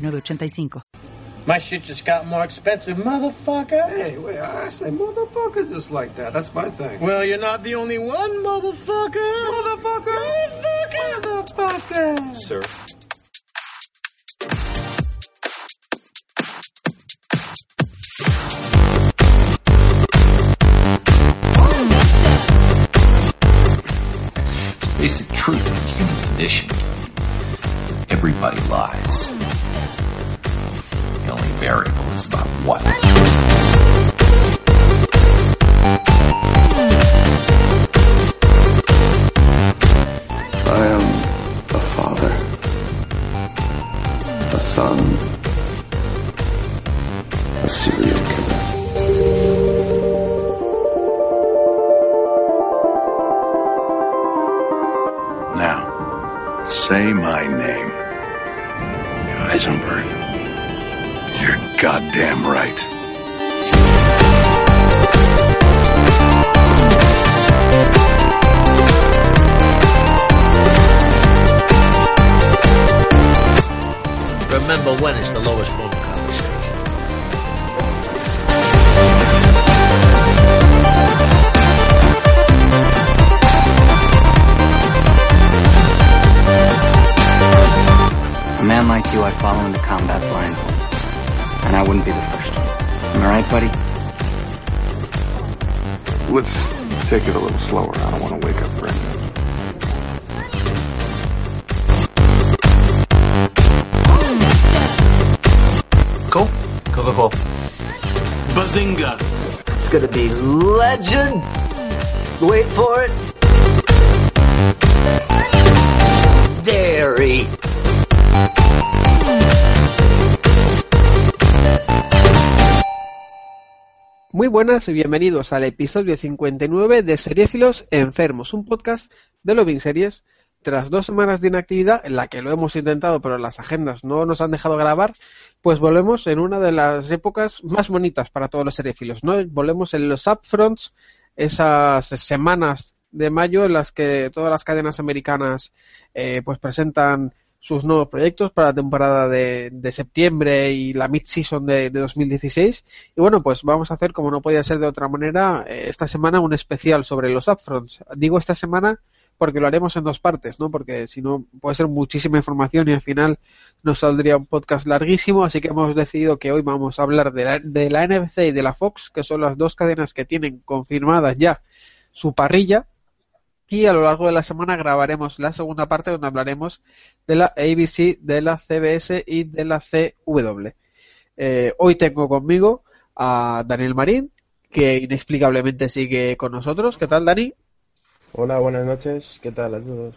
985. My shit just got more expensive, motherfucker. Hey, wait, I say motherfucker just like that. That's my thing. Well, you're not the only one, motherfucker. Motherfucker. Motherfucker. Motherfucker. Sir. Basic truth of the human condition. Everybody lies. The only variable is about what. I am a father, a son, a serial killer. Now, say my name. Heisenberg. Goddamn right. Remember when it's the lowest form wouldn't be the first. Am I right, buddy? Let's take it a little slower. I don't want to wake up Brenda. Cool. Cool, cool, cool. Bazinga! It's gonna be legend. Wait for it. Buenas y bienvenidos al episodio 59 de Seriéfilos Enfermos, un podcast de Loving Series. Tras dos semanas de inactividad, en la que lo hemos intentado, pero las agendas no nos han dejado grabar, pues volvemos en una de las épocas más bonitas para todos los seriéfilos, ¿no? Volvemos en los upfronts, esas semanas de mayo en las que todas las cadenas americanas eh, pues presentan sus nuevos proyectos para la temporada de, septiembre y la mid-season de, de 2016. Y bueno, pues vamos a hacer, como no podía ser de otra manera, eh, esta semana un especial sobre los upfronts. Digo esta semana porque lo haremos en dos partes, ¿no? Porque si no puede ser muchísima información y al final nos saldría un podcast larguísimo, así que hemos decidido que hoy vamos a hablar de la, de la NBC y de la Fox, que son las dos cadenas que tienen confirmadas ya su parrilla, y a lo largo de la semana grabaremos la segunda parte donde hablaremos de la ABC, de la CBS y de la CW. Eh, hoy tengo conmigo a Daniel Marín, que inexplicablemente sigue con nosotros. ¿Qué tal, Dani? Hola, buenas noches. ¿Qué tal a todos?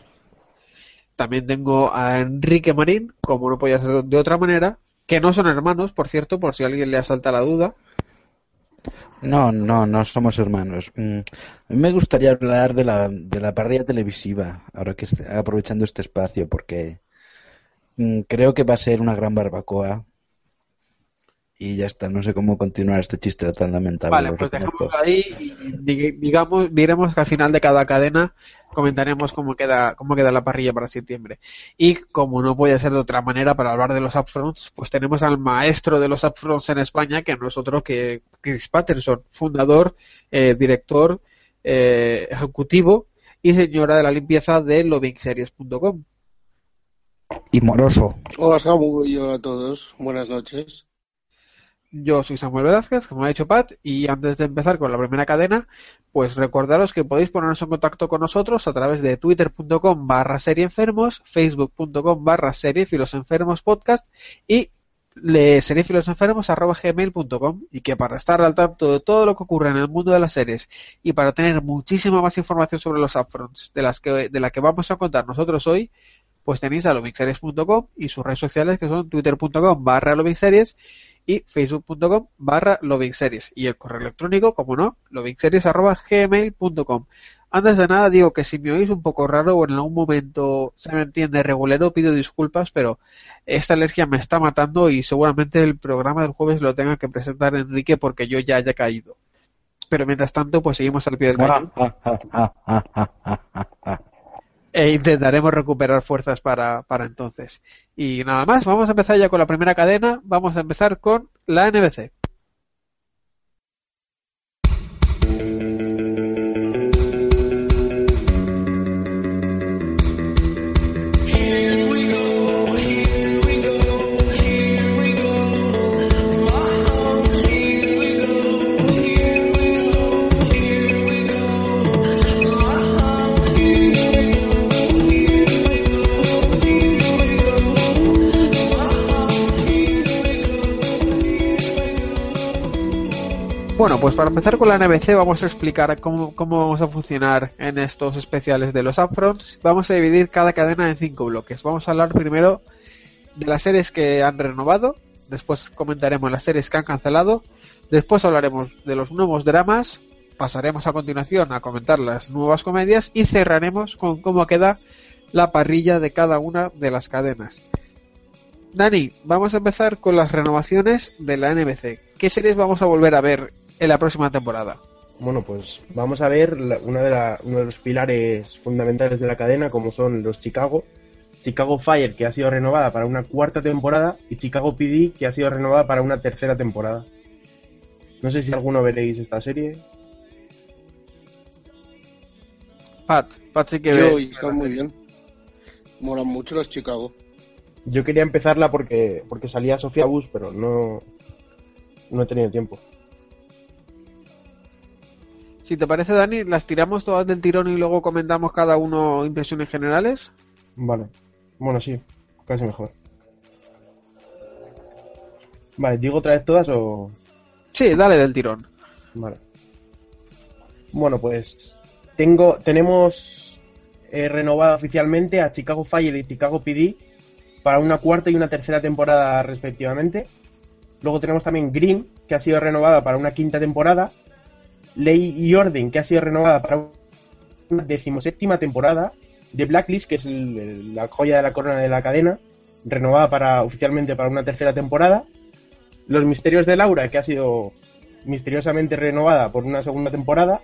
También tengo a Enrique Marín, como no podía ser de otra manera, que no son hermanos, por cierto, por si a alguien le asalta la duda. No, no, no somos hermanos. Mm, A mí me gustaría hablar de la, de la parrilla televisiva, ahora que aprovechando este espacio, porque mm, creo que va a ser una gran barbacoa. Y ya está, no sé cómo continuar este chiste tan lamentable. Vale, pues dejémoslo ahí y di- digamos, diremos que al final de cada cadena comentaremos cómo queda, cómo queda la parrilla para septiembre. Y como no puede ser de otra manera para hablar de los upfronts, pues tenemos al maestro de los upfronts en España, que no es otro que Chris Patterson, fundador, eh, director, eh, ejecutivo y señora de la limpieza de lovingseries.com. Y moroso. Hola Samu y hola a todos. Buenas noches. Yo soy Samuel Velázquez, como ha dicho Pat, y antes de empezar con la primera cadena, pues recordaros que podéis poneros en contacto con nosotros a través de twitter.com barra serieenfermos, facebook.com barra seriefilosenfermos podcast y le- seriefilosenfermos arroba gmail.com y que para estar al tanto de todo lo que ocurre en el mundo de las series y para tener muchísima más información sobre los upfronts de las que, de la que vamos a contar nosotros hoy, pues tenéis a lovingseries.com y sus redes sociales que son twitter.com barra lovingseries y facebook.com barra lovingseries y el correo electrónico, como no, lovingseries arroba gmail.com. Antes de nada digo que si me oís un poco raro o en algún momento se me entiende regulero pido disculpas, pero esta alergia me está matando y seguramente el programa del jueves lo tenga que presentar Enrique porque yo ya haya caído. Pero mientras tanto, pues seguimos al pie del cañón e intentaremos recuperar fuerzas para, para entonces. Y nada más, vamos a empezar ya con la primera cadena, vamos a empezar con la NBC. Pues para empezar con la NBC vamos a explicar cómo, cómo vamos a funcionar en estos especiales de los upfronts. Vamos a dividir cada cadena en cinco bloques. Vamos a hablar primero de las series que han renovado, después comentaremos las series que han cancelado, después hablaremos de los nuevos dramas, pasaremos a continuación a comentar las nuevas comedias y cerraremos con cómo queda la parrilla de cada una de las cadenas. Dani, vamos a empezar con las renovaciones de la NBC. ¿Qué series vamos a volver a ver en la próxima temporada? Bueno, pues vamos a ver la- una de la- uno de los pilares fundamentales de la cadena, como son los Chicago. Chicago Fire, que ha sido renovada para una cuarta temporada, y Chicago PD, que ha sido renovada para una tercera temporada. No sé si alguno veréis esta serie. Pat, Pat sí que Yo, ve- y están muy bien. Molan mucho los Chicago. Yo quería empezarla porque, porque salía Sofía Bush, pero no, no he tenido tiempo. Si te parece, Dani, las tiramos todas del tirón y luego comentamos cada uno impresiones generales. Vale. Bueno, sí, casi mejor. Vale, ¿digo otra vez todas o...? Sí, dale del tirón. Vale. Bueno, pues tengo, tenemos eh, renovada oficialmente a Chicago Fire y Chicago PD para una cuarta y una tercera temporada respectivamente. Luego tenemos también Green, que ha sido renovada para una quinta temporada. Ley y Orden, que ha sido renovada para una decimoséptima temporada. The Blacklist, que es el- la joya de la corona de la cadena, renovada para oficialmente para una tercera temporada. Los Misterios de Laura, que ha sido misteriosamente renovada por una segunda temporada.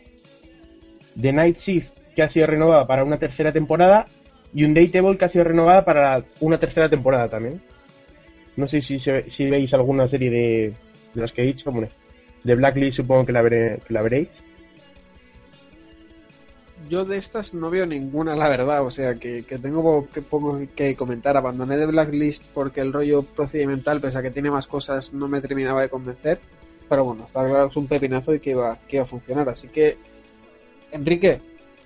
The Night Shift, que ha sido renovada para una tercera temporada. Y un Dateable, que ha sido renovada para una tercera temporada también. No sé si, si veis alguna serie de, de las que he dicho. Hombre, de Blacklist supongo que la, veré, que la veréis. Yo de estas no veo ninguna, la verdad. O sea, que, que tengo que, poco que comentar. Abandoné de Blacklist porque el rollo procedimental, pese a que tiene más cosas, no me terminaba de convencer. Pero bueno, está claro que es un pepinazo y que iba, que iba a funcionar. Así que, Enrique,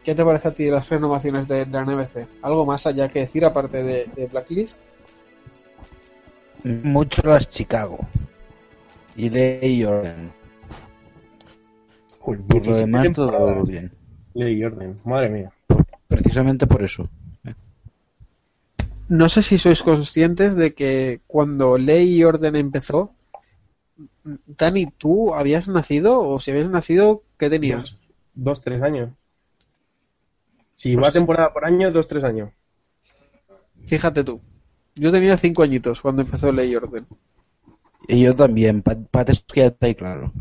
¿qué te parece a ti las renovaciones de, de la NBC? ¿Algo más allá que decir aparte de, de Blacklist? Mucho las Chicago. Y Ley y Por lo 17 demás, todo temporadas. bien. Ley y Orden, madre mía. Precisamente por eso. No sé si sois conscientes de que cuando Ley y Orden empezó, Dani, ¿tú habías nacido? O si habías nacido, ¿qué tenías? Dos, dos, tres años. Si va temporada por año, dos, tres años. Fíjate tú. Yo tenía cinco añitos cuando empezó Ley y Orden. Y yo también. Pat, Pat es que ya está ahí claro.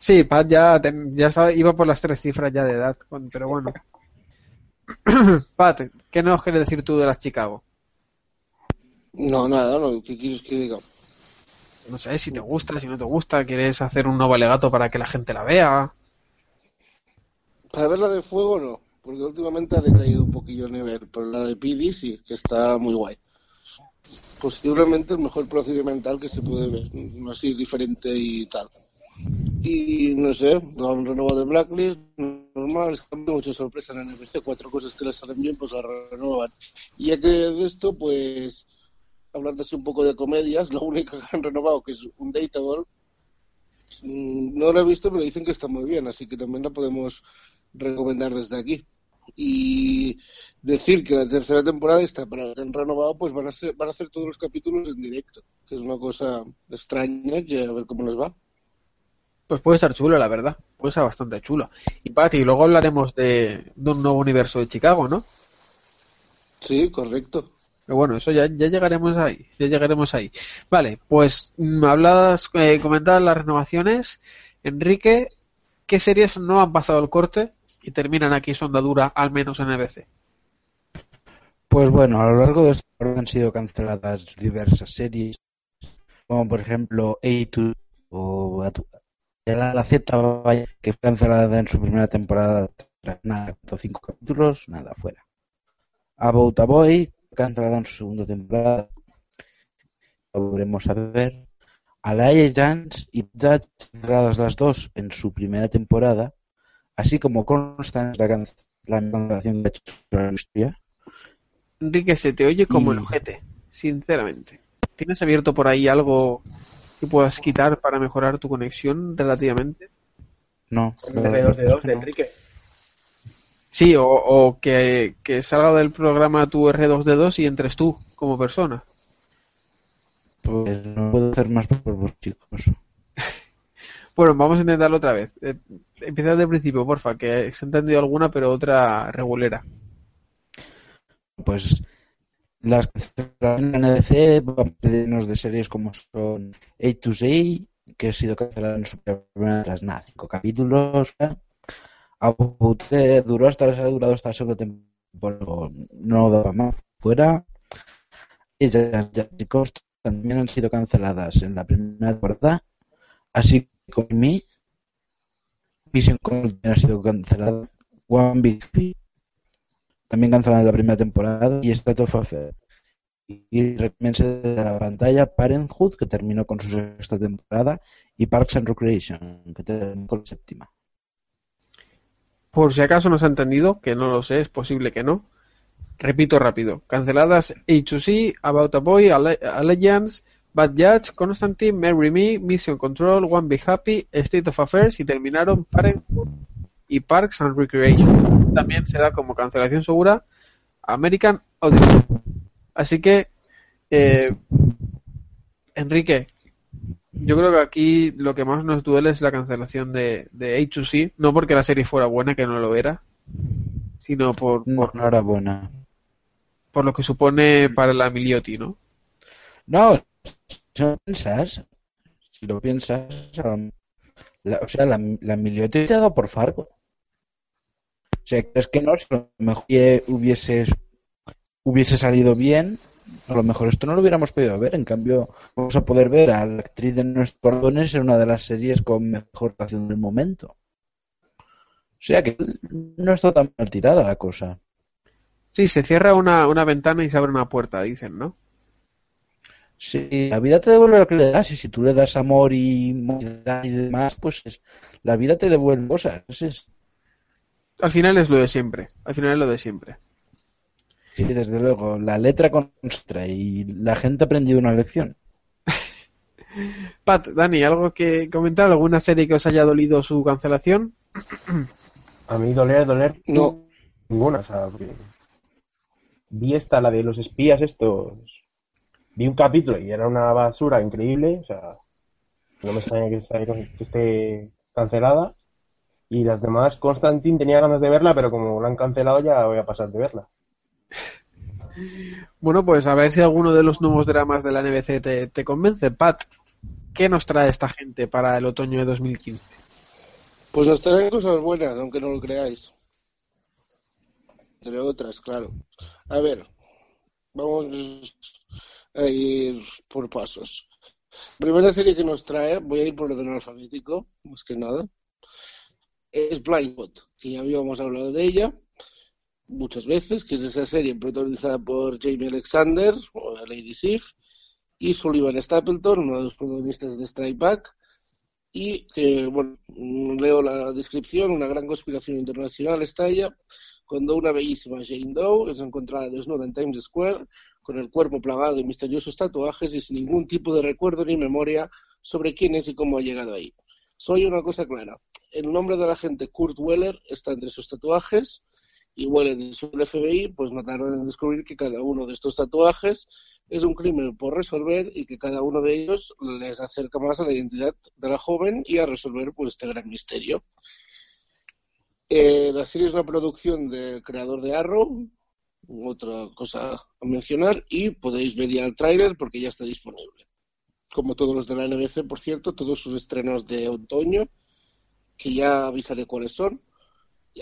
Sí, Pat ya, ya estaba- iba por las tres cifras ya de edad, pero bueno. Pat, ¿qué nos quieres decir tú de las Chicago? No, nada, no. ¿Qué quieres que diga? No sé si te gusta, si no te gusta, quieres hacer un nuevo alegato para que la gente la vea. Para ver la de fuego, no. Porque últimamente ha decaído un poquillo el nivel. Pero la de PD sí, que está muy guay. Posiblemente el mejor procedimental que se puede ver. no Así diferente y tal. Y no sé, han renovado de Blacklist, normal, es que han muchas sorpresas en NBC, cuatro cosas que les salen bien, pues las renuevan. Y ya que de esto, pues, hablando así un poco de comedias, la única que han renovado, que es un Dateable, no la he visto, pero dicen que está muy bien, así que también la podemos recomendar desde aquí. y decir que la tercera temporada está para que renovado, pues van a, ser, van a hacer todos los capítulos en directo, que es una cosa extraña, y a ver cómo les va. Pues puede estar chulo, la verdad. Puede estar bastante chulo. Y Pati, luego hablaremos de, de un nuevo universo de Chicago, ¿no? Sí, correcto. Pero bueno, eso ya, ya llegaremos ahí, ya llegaremos ahí. Vale, pues mm, habladas, eh, comentadas las renovaciones. Enrique, ¿qué series no han pasado el corte y terminan aquí su andadura, al menos en EBC? Pues bueno, a lo largo de este han sido canceladas diversas series, como por ejemplo A2 o A2 la, la Z que fue cancelada en su primera temporada, tras nada, cinco capítulos, nada, fuera. About a Boy, cancelada en su segunda temporada, lo veremos a ver. Alliance y Judge, canceladas las dos en su primera temporada, así como Constance, la, can- la cancelación hecho la industria. Enrique, se te oye como Y- el ojete, sinceramente. ¿Tienes abierto por ahí algo que puedas quitar para mejorar tu conexión relativamente? No. Un R2D2 de Enrique. Sí, o, o que, que salga del programa tu R2D2 y entres tú como persona. Pues no puedo hacer más por vos, chicos. Bueno, vamos a intentarlo otra vez. Eh, empieza desde el principio, porfa, que se ha entendido alguna, pero otra regulera. Pues las cancelaciones en NBC van pedirnos de series como son A to Z, que ha sido cancelada en su primera tras nada, cinco capítulos. About It duró hasta ha durado hasta la temporada, no daba más fuera. Ya chicos también han sido canceladas en la primera temporada, así como Mi, Vision Control ha sido cancelada, One Big también cancelada en la primera temporada y State of Affair. Y recomience de la pantalla Parenthood, que terminó con su sexta temporada, y Parks and Recreation, que terminó con la séptima. Por si acaso no se ha entendido, que no lo sé, es posible que no. Repito rápido. Canceladas A2C, About a Boy, Alle- Allegiance, Bad Judge, Constantine, Marry Me, Mission Control, One Be Happy, State of Affairs y terminaron Parenthood y Parks and Recreation. También se da como cancelación segura American Odyssey. Así que, eh, Enrique, yo creo que aquí lo que más nos duele es la cancelación de, de H2C, no porque la serie fuera buena, que no lo era, sino por, No, no era buena. por lo que supone para la Milioti, ¿no? No, si lo piensas, si lo piensas, la- o sea, la, la Miliotti se ha dado por Fargo. O sea, es que no, si a lo mejor hubiese, hubiese salido bien, a lo mejor esto no lo hubiéramos podido ver. En cambio, vamos a poder ver a la actriz de nuestros cordones en una de las series con mejor actuación del momento. O sea que no está tan mal tirada la cosa. Sí, se cierra una, una ventana y se abre una puerta, dicen, ¿no? Sí, la vida te devuelve lo que le das y si tú le das amor y y demás, pues es- la vida te devuelve cosas. Es- Al final es lo de siempre, al final es lo de siempre. sí, desde luego, la letra consta y la gente ha aprendido una lección. Pat, Dani, ¿algo que comentar? ¿Alguna serie que os haya dolido su cancelación? A mí doler, doler. No. Ninguna, o sea, porque vi esta, la de los espías estos. Vi un capítulo y era una basura increíble, o sea, no me extraña que esté cancelada. Y las demás, Constantine tenía ganas de verla, pero como la han cancelado ya voy a pasar de verla. Bueno, pues a ver si alguno de los nuevos dramas de la NBC te, te convence. Pat, ¿qué nos trae esta gente para el otoño de 2015? Pues nos traen cosas buenas, aunque no lo creáis. Entre otras, claro. A ver, vamos a ir por pasos. Primera serie que nos trae, voy a ir por orden alfabético, más que nada, es Blindspot, que ya habíamos hablado de ella muchas veces, que es esa serie protagonizada por Jamie Alexander, o Lady Sif, y Sullivan Stapleton, uno de los protagonistas de Strike Back, y que, bueno, leo la descripción, una gran conspiración internacional estalla cuando una bellísima Jane Doe es encontrada desnuda en Times Square con el cuerpo plagado de misteriosos tatuajes y sin ningún tipo de recuerdo ni memoria sobre quién es y cómo ha llegado ahí. Soy una cosa clara. El nombre del agente Kurt Weller está entre sus tatuajes y huelen en el FBI, pues no tardan en descubrir que cada uno de estos tatuajes es un crimen por resolver y que cada uno de ellos les acerca más a la identidad de la joven y a resolver pues este gran misterio. Eh, la serie es una producción del creador de Arrow, otra cosa a mencionar, y podéis ver ya el tráiler porque ya está disponible. Como todos los de la NBC, por cierto, todos sus estrenos de otoño, que ya avisaré cuáles son,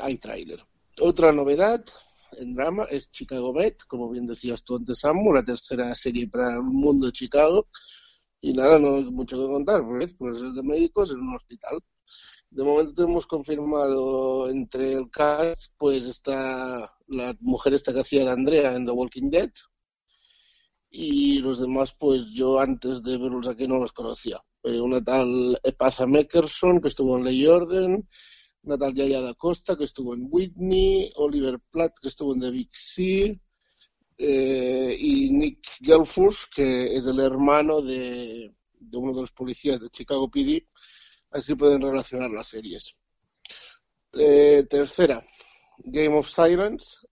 hay tráiler. Otra novedad en drama es Chicago Med, como bien decías tú antes, Samu, la tercera serie para el mundo de Chicago. Y nada, no hay mucho que contar, pues, pues es de médicos en un hospital. De momento tenemos confirmado entre el cast, pues está la mujer esta que hacía de Andrea en The Walking Dead. Y los demás, pues yo antes de verlos aquí no los conocía. Eh, una tal Epatha Meckerson, que estuvo en Ley Orden, una tal Yaya da Costa, que estuvo en Whitney, Oliver Platt, que estuvo en The Big Sea, eh, y Nick Gelfus, que es el hermano de, uno de los policías de Chicago PD, Así pueden relacionar las series. Eh, tercera, Game of Silence.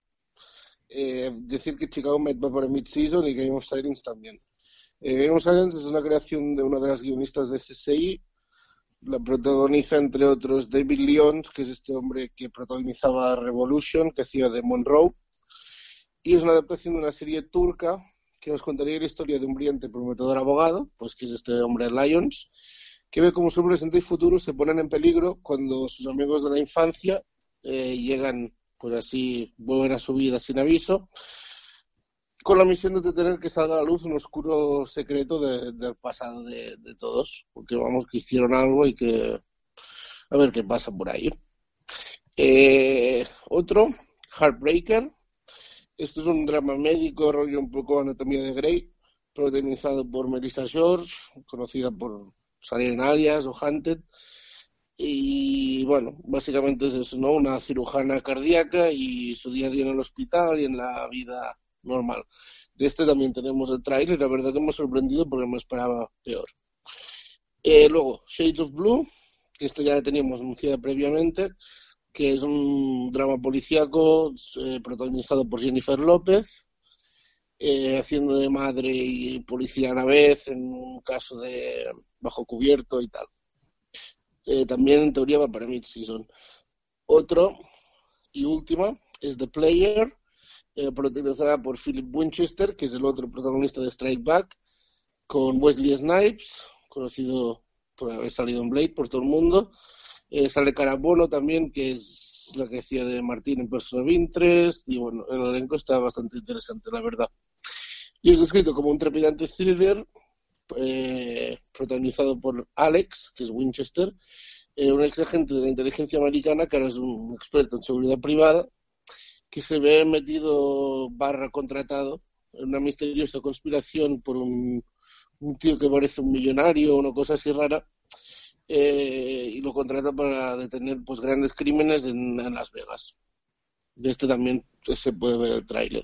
Eh, decir que Chicago Med va para mid-season y Game of Silence también. Eh, Game of Silence es una creación de una de las guionistas de CSI. La protagoniza, entre otros, David Lyons, que es este hombre que protagonizaba Revolution, que hacía de Monroe. Y es una adaptación de una serie turca que os contaría la historia de un brillante prometedor abogado, pues que es este hombre Lyons, que ve cómo su presente y futuro se ponen en peligro cuando sus amigos de la infancia eh, llegan, pues así, vuelven a su vida sin aviso, con la misión de tener que salga a la luz un oscuro secreto del pasado de, todos, porque vamos, que hicieron algo y que a ver qué pasa por ahí. Eh, otro, Heartbreaker. Esto es un drama médico, rollo un poco anatomía de Grey, protagonizado por Melissa George, conocida por salir en Alias o Hunted. Y bueno, básicamente es eso, ¿no? Una cirujana cardíaca y su día a día en el hospital y en la vida normal. De este también tenemos el trailer, la verdad que me ha sorprendido porque me esperaba peor. Eh, luego, Shades of Blue, que este ya teníamos anunciada previamente, que es un drama policíaco eh, protagonizado por Jennifer López, eh, haciendo de madre y policía a la vez en un caso de bajo cubierto y tal. Eh, también en teoría va para mid-season. Otro y última es The Player, eh, protagonizada por Philip Winchester, que es el otro protagonista de Strike Back, con Wesley Snipes, conocido por haber salido en Blade por todo el mundo. sale Carabono también, que es la que hacía de Martín en Person of Interest, y bueno, el elenco está bastante interesante, la verdad y es descrito como un trepidante thriller eh, protagonizado por Alex, que es Winchester, eh, un ex agente de la inteligencia americana que ahora es un experto en seguridad privada, que se ve metido barra contratado en una misteriosa conspiración por un, tío que parece un millonario o una cosa así rara, eh, y lo contrata para detener pues grandes crímenes en, en Las Vegas. De este también se puede ver el tráiler.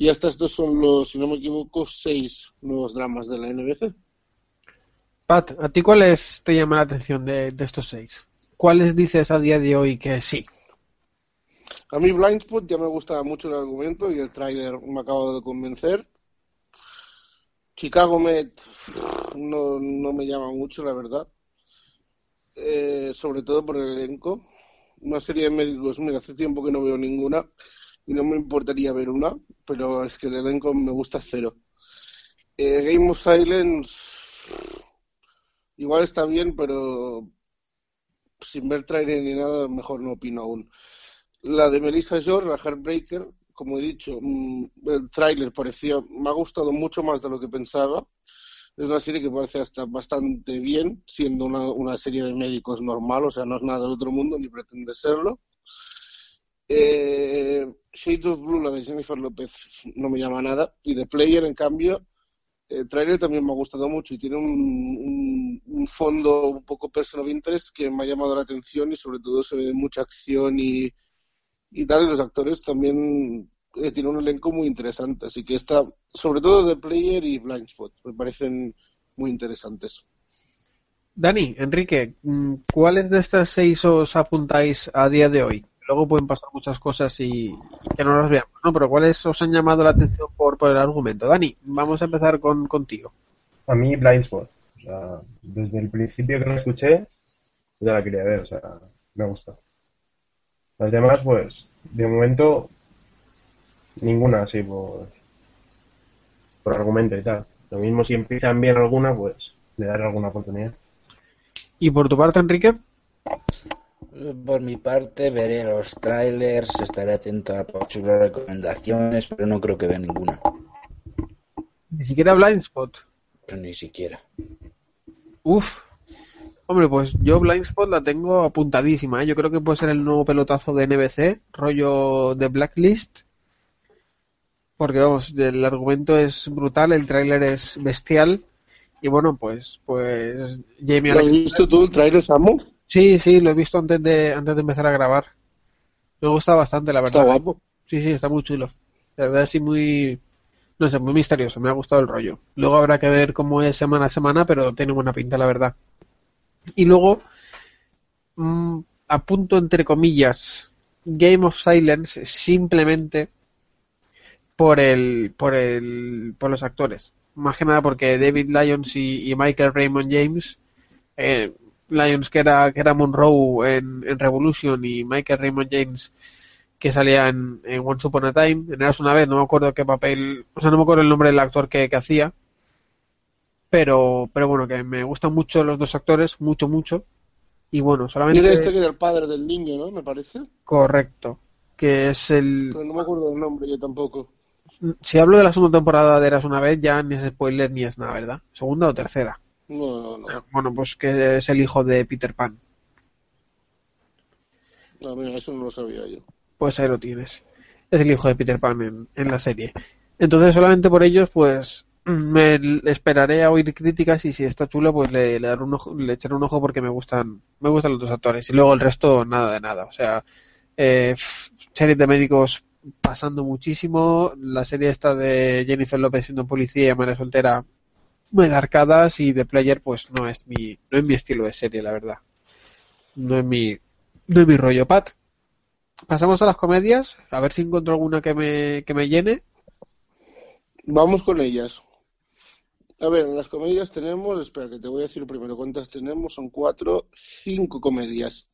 Y hasta estos son los, si no me equivoco, seis nuevos dramas de la NBC. Pat, ¿a ti cuáles te llama la atención de, estos seis? ¿Cuáles dices a día de hoy que sí? A mí Blindspot ya me gustaba mucho el argumento y el tráiler me acaba de convencer. Chicago Med no, no me llama mucho, la verdad. Eh, sobre todo por el elenco. Una serie de médicos, mira, hace tiempo que no veo ninguna y no me importaría ver una, pero es que el elenco me gusta cero. Eh, Game of Silence igual está bien, pero sin ver trailer ni nada, mejor no opino aún. La de Melissa George, la Heartbreaker, como he dicho, mm, el tráiler parecía, me ha gustado mucho más de lo que pensaba. Es una serie que parece hasta bastante bien, siendo una, una serie de médicos normal, o sea, no es nada del otro mundo, ni pretende serlo. Eh, Shades of Blue, la de Jennifer López, no me llama nada. Y The Player, en cambio, el trailer también me ha gustado mucho y tiene un, un, fondo un poco personal interest que me ha llamado la atención y sobre todo se ve mucha acción y, y tal. Y los actores también eh, tienen un elenco muy interesante. Así que está, sobre todo The Player y Blindspot, me parecen muy interesantes. Dani, Enrique, mm, ¿cuáles de estas seis os apuntáis a día de hoy? Luego pueden pasar muchas cosas y que no las veamos, ¿no? Pero ¿cuáles os han llamado la atención por, por el argumento? Dani, vamos a empezar con contigo. A mí Blindspot. O sea, desde el principio que lo escuché, ya la quería ver, o sea, me ha gustado. Las demás, pues, de momento, ninguna así por, por argumento y tal. Lo mismo si empiezan bien alguna, pues le daré alguna oportunidad. ¿Y por tu parte, Enrique? Por mi parte, veré los trailers, estaré atento a posibles recomendaciones, pero no creo que vea ninguna. Ni siquiera Blindspot. Pero ni siquiera. Uf. Hombre, pues yo Blindspot la tengo apuntadísima. ¿eh? Yo creo que puede ser el nuevo pelotazo de NBC, rollo de Blacklist. Porque vamos, el argumento es brutal, el tráiler es bestial. Y bueno, pues, pues Jamie ¿Lo has visto tú el trailer, Samu? Sí, sí, lo he visto antes de, antes de empezar a grabar. Me gusta bastante, la verdad. Está guapo. Sí, sí, está muy chulo. La verdad, sí, muy, no sé, muy misterioso. Me ha gustado el rollo. Luego habrá que ver cómo es semana a semana, pero tiene buena pinta, la verdad. Y luego, mm, apunto entre comillas, Game of Silence simplemente por el, por el, por los actores. Más que nada porque David Lyons y, y Michael Raymond James, eh, Lyons que era, que era Monroe en, en Revolution y Michael Raymond James que salía en, en Once Upon a Time, en Eras una vez, no me acuerdo qué papel, o sea, no me acuerdo el nombre del actor que, que hacía, pero, pero bueno, que me gustan mucho los dos actores, mucho, mucho, y bueno, solamente... Era este que era el padre del niño, ¿no? Me parece. Correcto, que es el... Pero no me acuerdo del nombre yo tampoco. Si hablo de la segunda temporada de Eras una vez, ya ni es spoiler ni es nada, ¿verdad? ¿Segunda o tercera? No, no, no. Bueno, pues que es el hijo de Peter Pan. No, mira, eso no lo sabía yo. Pues ahí lo tienes. Es el hijo de Peter Pan en, en la serie. Entonces, solamente por ellos, pues me l- esperaré a oír críticas y si está chulo, pues le, le daré un ojo, le echaré un ojo porque me gustan, me gustan los dos actores. Y luego el resto, nada de nada. O sea, eh, series de médicos pasando muchísimo. La serie esta de Jennifer López siendo policía y María Soltera, de arcadas y de player, pues no es mi, no es mi estilo de serie, la verdad. No es mi, no es mi rollo, Pat. Pasamos a las comedias, a ver si encuentro alguna que me, que me llene. Vamos con ellas. A ver, en las comedias tenemos, espera que te voy a decir primero cuántas tenemos, son cuatro, cinco comedias.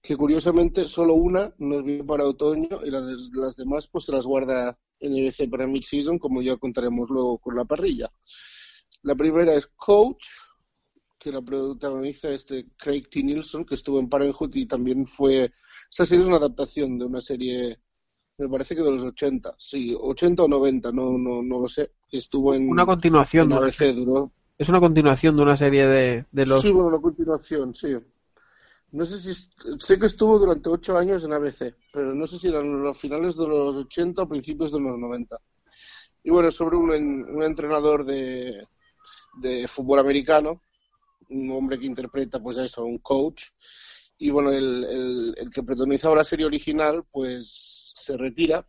Que curiosamente solo una nos viene para otoño y las, las demás pues se las guarda NBC para mid-season, como ya contaremos luego con la parrilla. La primera es Coach, que la protagoniza este Craig T. Nilsson, que estuvo en Parenthood y también fue... Esta serie es una adaptación de una serie, me parece que de los 80, sí, 80 o 90, no, no, no lo sé, que estuvo en, Una continuación en ABC, duró Es una continuación de una serie de, de los. Sí, bueno, una continuación, sí. No sé si. Sé que estuvo durante ocho años en ABC, pero no sé si eran los finales de los 80 o principios de los 90. Y bueno, sobre un, un entrenador de, de fútbol americano, un hombre que interpreta, pues eso, un coach. Y bueno, el, el, que protagonizaba la serie original, pues se retira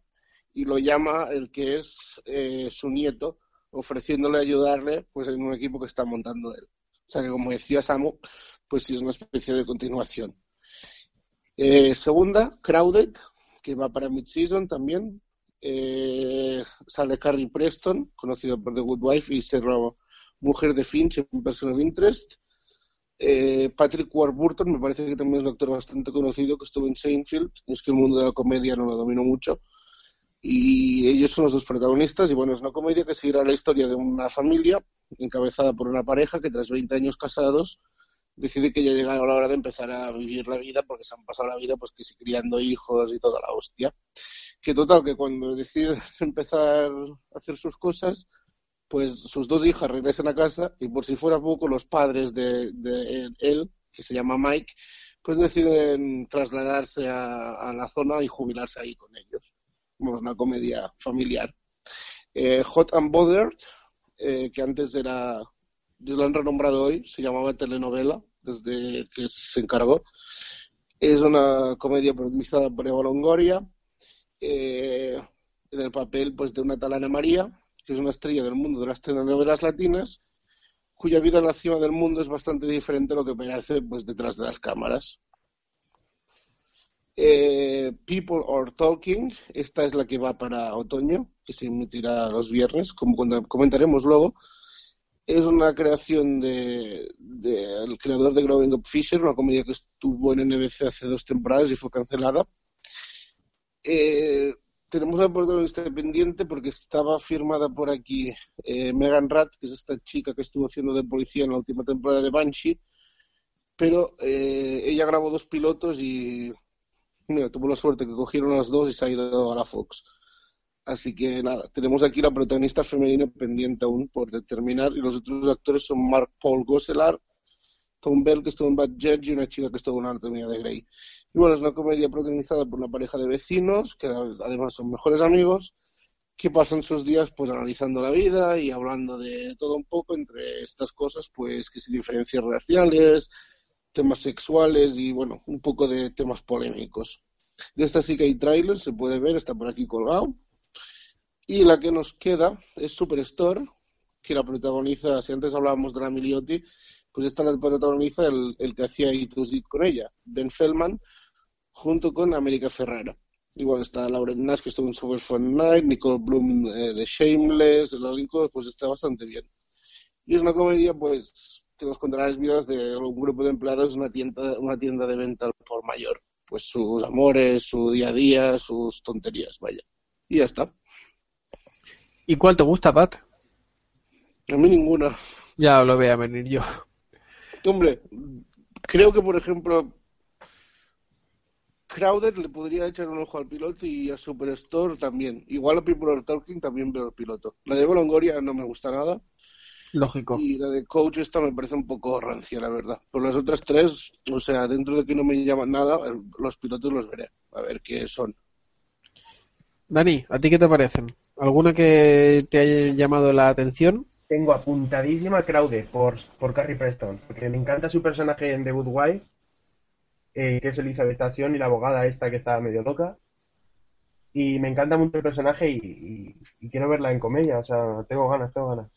y lo llama el que es eh, su nieto, ofreciéndole ayudarle pues en un equipo que está montando él. O sea que como decía Samu, pues sí es una especie de continuación. Eh, segunda, Crowded, que va para mid-season también. Eh, sale Carrie Preston, conocido por The Good Wife, y la mujer de Finch en Person of Interest. Eh, Patrick Warburton, me parece que también es un actor bastante conocido, que estuvo en Seinfeld. Es que el mundo de la comedia no lo domino mucho. Y ellos son los dos protagonistas. Y bueno, es una comedia que seguirá la historia de una familia encabezada por una pareja que tras 20 años casados decide que ya llega la hora de empezar a vivir la vida porque se han pasado la vida pues que criando hijos y toda la hostia. Que total, que cuando deciden empezar a hacer sus cosas, pues sus dos hijas regresan a casa y por si fuera poco los padres de, de él, que se llama Mike, pues deciden trasladarse a, a la zona y jubilarse ahí con ellos. Como es una comedia familiar. Eh, Hot and Bothered, eh, que antes era, lo han renombrado hoy, se llamaba telenovela, desde que se encargó. Es una comedia protagonizada por Eva Longoria, eh, en el papel pues de una tal Ana María, que es una estrella del mundo de las telenovelas latinas, cuya vida en la cima del mundo es bastante diferente a lo que parece pues detrás de las cámaras. Eh, People Are Talking. Esta es la que va para otoño, que se emitirá los viernes, como comentaremos luego. Es una creación del de, el creador de Growing Up Fisher, una comedia que estuvo en NBC hace dos temporadas y fue cancelada. Eh, tenemos una protagonista independiente porque estaba firmada por aquí eh, Megan Rath, que es esta chica que estuvo haciendo de policía en la última temporada de Banshee, pero eh, ella grabó dos pilotos y mira, tuvo la suerte que cogieron las dos y se ha ido a la Fox. Así que nada, tenemos aquí la protagonista femenina pendiente aún por determinar y los otros actores son Mark Paul Gosselar, Tom Bell, que estuvo en Bad Judge, y una chica que estuvo en Anatomía de Grey. Y bueno, es una comedia protagonizada por una pareja de vecinos, que además son mejores amigos, que pasan sus días pues analizando la vida y hablando de todo un poco entre estas cosas, pues que si diferencias raciales, temas sexuales y bueno, un poco de temas polémicos. De esta sí que hay trailer, se puede ver, está por aquí colgado. Y la que nos queda es Superstore, que la protagoniza, si antes hablábamos de la Miliotti, pues esta la protagoniza el, el que hacía It con ella, Ben Feldman, junto con América Ferrara. Igual está Lauren Nash, que estuvo en Super Fun Night, Nicole Bloom eh, de Shameless, el elenco pues está bastante bien. Y es una comedia, pues, que nos contará las vidas de un grupo de empleados de una tienda, una tienda de venta por mayor. Pues sus amores, su día a día, sus tonterías, vaya. Y ya está. ¿Y cuál te gusta, Pat? A mí ninguna. Ya lo voy a venir yo. Hombre, creo que, por ejemplo, Crowder le podría echar un ojo al piloto y a Superstore también. Igual a People Are Talking también veo el piloto. La de Bolongoria no me gusta nada. Lógico. Y la de Coach esta me parece un poco rancia, la verdad. Por las otras tres, o sea, dentro de que no me llaman nada, los pilotos los veré. A ver qué son. Dani, ¿a ti qué te parecen? ¿Alguna que te haya llamado la atención? Tengo apuntadísima Crowder por, por Carrie Preston, porque me encanta su personaje en The Good Wife, eh, que es Elizabeth Station y la abogada esta que está medio loca. Y me encanta mucho el personaje y, y, y, quiero verla en comedia, o sea, tengo ganas, tengo ganas.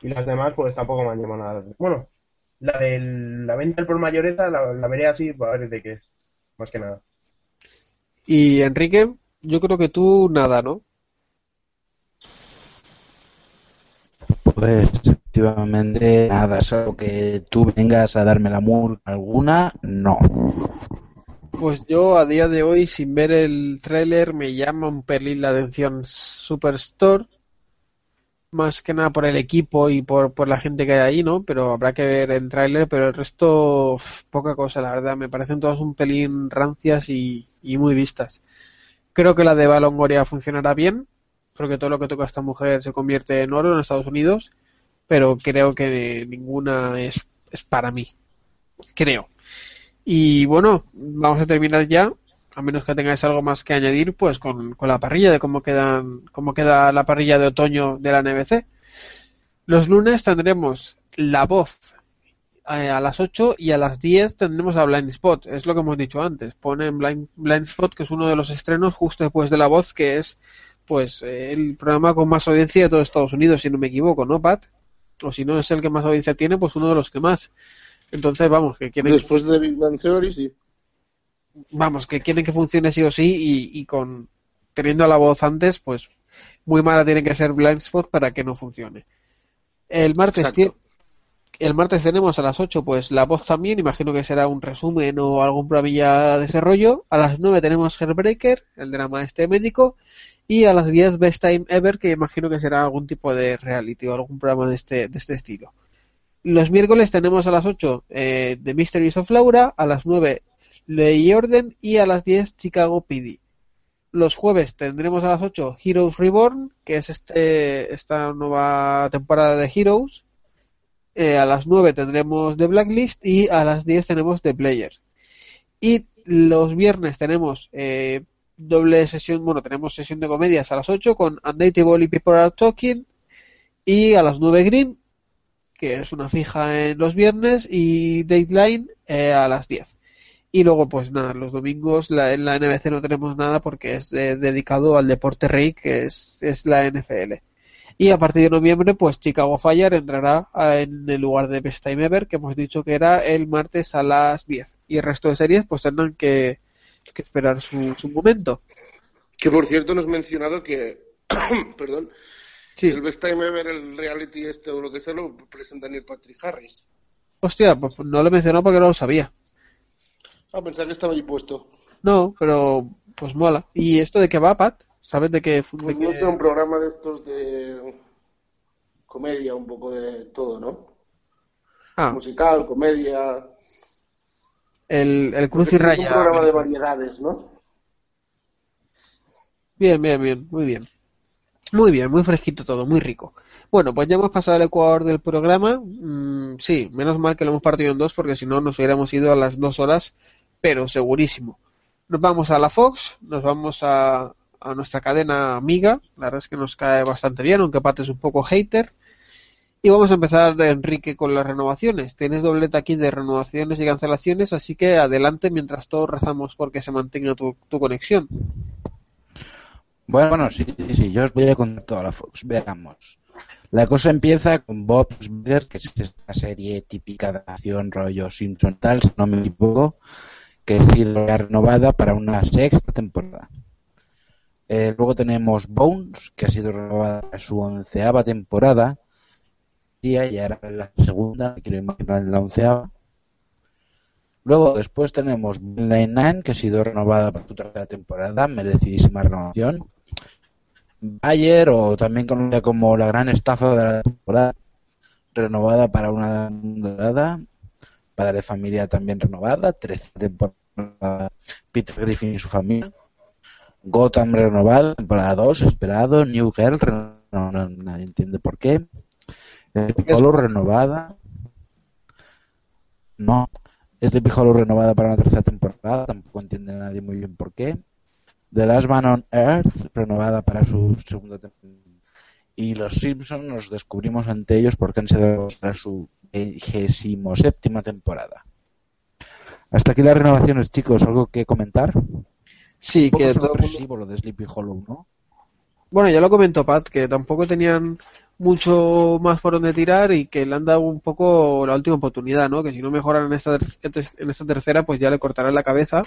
Y las demás, pues tampoco me han llamado nada. Bueno, la de la venta por mayoreta la, la veré así para ver de qué es, más que nada. Y Enrique, yo creo que tú nada, ¿no? Pues efectivamente nada, salvo que tú vengas a darme la mur alguna, no. Pues yo a día de hoy, sin ver el tráiler, me llama un pelín la atención Superstore. Más que nada por el equipo y por, por la gente que hay ahí, ¿no? Pero habrá que ver el tráiler, pero el resto, poca cosa, la verdad. Me parecen todas un pelín rancias y, y muy vistas. Creo que la de Balongoria funcionará bien, porque todo lo que toca esta mujer se convierte en oro en Estados Unidos, pero creo que ninguna es, es para mí. Creo. Y bueno, vamos a terminar ya, a menos que tengáis algo más que añadir, pues con, con la parrilla, de cómo, quedan, cómo queda la parrilla de otoño de la NBC. Los lunes tendremos La Voz eh, a las 8 y a las 10 tendremos a Blind Spot. Es lo que hemos dicho antes. Ponen Blind, Blind Spot, que es uno de los estrenos justo después de La Voz, que es pues eh, el programa con más audiencia de todo Estados Unidos, si no me equivoco, ¿no, Pat? O si no es el que más audiencia tiene, pues uno de los que más. Entonces, vamos, que quieren... Después de Big Bang Theory, sí. Vamos, que quieren que funcione sí o sí y, y con teniendo la voz antes, pues muy mala tiene que ser Blind Spot para que no funcione. El martes el martes tenemos a las 8 pues la voz también, imagino que será un resumen o algún programilla de desarrollo. A las 9 tenemos Hairbreaker, el drama este médico. Y a las 10 Best Time Ever, que imagino que será algún tipo de reality o algún programa de este, de este estilo. Los miércoles tenemos a las 8 eh, The Mysteries of Laura, a las 9 Ley Orden y a las 10 Chicago PD. Los jueves tendremos a las 8 Heroes Reborn, que es este, esta nueva temporada de Heroes. Eh, a las 9 tendremos The Blacklist y a las 10 tenemos The Player. Y los viernes tenemos eh, doble sesión, bueno, tenemos sesión de comedias a las 8 con Undateable y People Are Talking y a las 9 Green, que es una fija en los viernes, y Dateline eh, a las 10. Y luego, pues nada, los domingos la, en la NBC no tenemos nada porque es eh, dedicado al deporte rey, que es, es la NFL. Y a partir de noviembre, pues Chicago Fire entrará en el lugar de Best Time Ever, que hemos dicho que era el martes a las 10. Y el resto de series, pues tendrán que, que esperar su, su momento. Que por cierto nos mencionado que, perdón, Sí. el Best Time Ever, el reality este o lo que sea, lo presenta Neil Patrick Harris. Hostia, pues no lo he mencionado porque no lo sabía. Ah, pensaba que estaba ahí puesto. No, pero pues mola. ¿Y esto de qué va, Pat? ¿Sabes de qué? Pues no sé, un programa de estos de comedia, un poco de todo, ¿no? Ah, Musical, comedia. El, el Cruz y Raya. Un programa de variedades, ¿no? Bien, bien, bien, muy bien. Muy bien, muy fresquito todo, muy rico. Bueno, pues ya hemos pasado el ecuador del programa. Mm, sí, menos mal que lo hemos partido en dos porque si no nos hubiéramos ido a las dos horas, pero segurísimo. Nos vamos a la Fox, nos vamos a, a nuestra cadena amiga. La verdad es que nos cae bastante bien, aunque Pat es un poco hater. Y vamos a empezar, Enrique, con las renovaciones. Tienes dobleta aquí de renovaciones y cancelaciones, así que adelante mientras todos rezamos porque se mantenga tu, conexión. Bueno, bueno, sí, sí, yo os voy a contar toda la Fox. Veamos. La cosa empieza con Bob's Burgers, que es esta serie típica de acción rollo Simpson tal, si no me equivoco, que ha sido renovada para una sexta temporada. Eh, luego tenemos Bones, que ha sido renovada para su onceava temporada. Ya era la segunda, quiero imaginar en la onceava. Luego, después tenemos Brooklyn Nine, que ha sido renovada para su tercera temporada, merecidísima renovación. Bayer, o también conocida como la gran estafa de la temporada, renovada para una temporada. Padre de familia también renovada, tercera temporada, Peter Griffin y su familia. Gotham renovada, temporada 2, esperado. New Girl, no, no, nadie entiende por qué. Hollow renovada. No. Sleepy Hollow renovada para una tercera temporada, tampoco entiende nadie muy bien por qué. The Last Man on Earth renovada para su segunda temporada. Y los Simpsons nos descubrimos ante ellos porque han sido para su 27 temporada. Hasta aquí las renovaciones, chicos. ¿Algo que comentar? Sí, Un poco que todo lo de Sleepy Hollow, ¿no? Bueno, ya lo comentó Pat, que tampoco tenían mucho más por donde tirar y que le han dado un poco la última oportunidad, ¿no? Que si no mejoran en esta, en esta tercera, pues ya le cortarán la cabeza.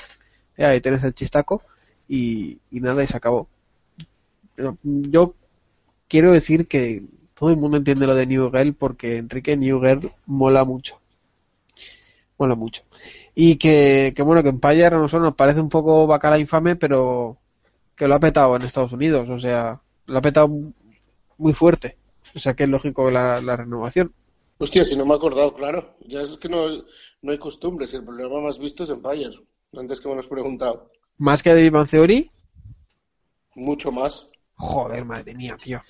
Y ahí tienes el chistaco. Y, y nada, y se acabó. Pero yo quiero decir que todo el mundo entiende lo de New Girl porque Enrique New Girl mola mucho. Mola mucho. Y que, que bueno, que Empire a nosotros nos parece un poco bacala infame, pero que lo ha petado en Estados Unidos, o sea, lo ha petado muy fuerte. O sea que es lógico la, la renovación. Hostia, si no me he acordado, claro. Ya es que no, no hay costumbres. El programa más visto es Empire. Antes que me lo has preguntado. Más que de Theory, Mucho más. joder, madre mía, tío.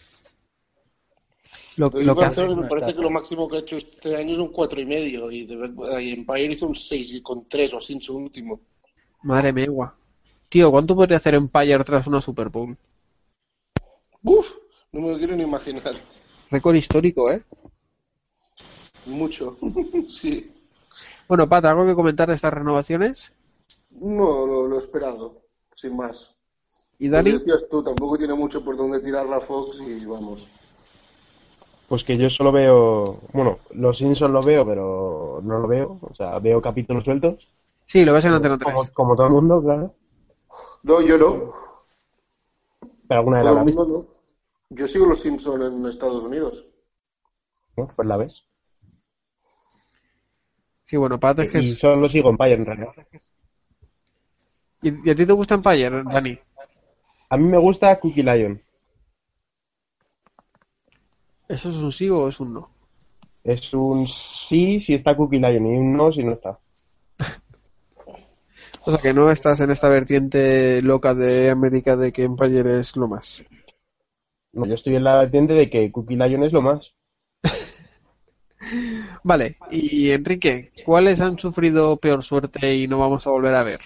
Lo, lo que hace me parece que lo máximo que ha hecho este año es un cuatro y medio y, Empire hizo un 6 y con 3 o así en su último. Madre mía. Tío, ¿cuánto podría hacer Empire tras una Super Bowl? Uf, no me lo quiero ni imaginar. Récord histórico, ¿eh? Mucho. sí. Bueno, Pat, ¿algo que comentar de estas renovaciones? No, lo, lo esperado. Sin más. ¿Y Dani? Decías tú, tampoco tiene mucho por donde tirar la Fox y vamos. Pues que yo solo veo, bueno, los Simpsons lo veo, pero no lo veo, o sea, veo capítulos sueltos, Sí, lo ves en Antena 3. como, como todo el mundo, claro, No, yo no. pero alguna de las no. Yo sigo los Simpson en Estados Unidos. ¿no? Pues la ves. Sí, bueno, Pat es que Y solo sigo Empire en realidad. ¿Y, y a ti te gusta Empire, Dani? A mí me gusta Cookie Lion. ¿Eso es un sí o es un no? Es un sí si está Cookie Lion y un no si no está. O sea, que no estás en esta vertiente loca de América de que Empire es lo más. No, yo estoy en la vertiente de que Cookie Lion es lo más. Vale, y Enrique, ¿cuáles han sufrido peor suerte y no vamos a volver a ver?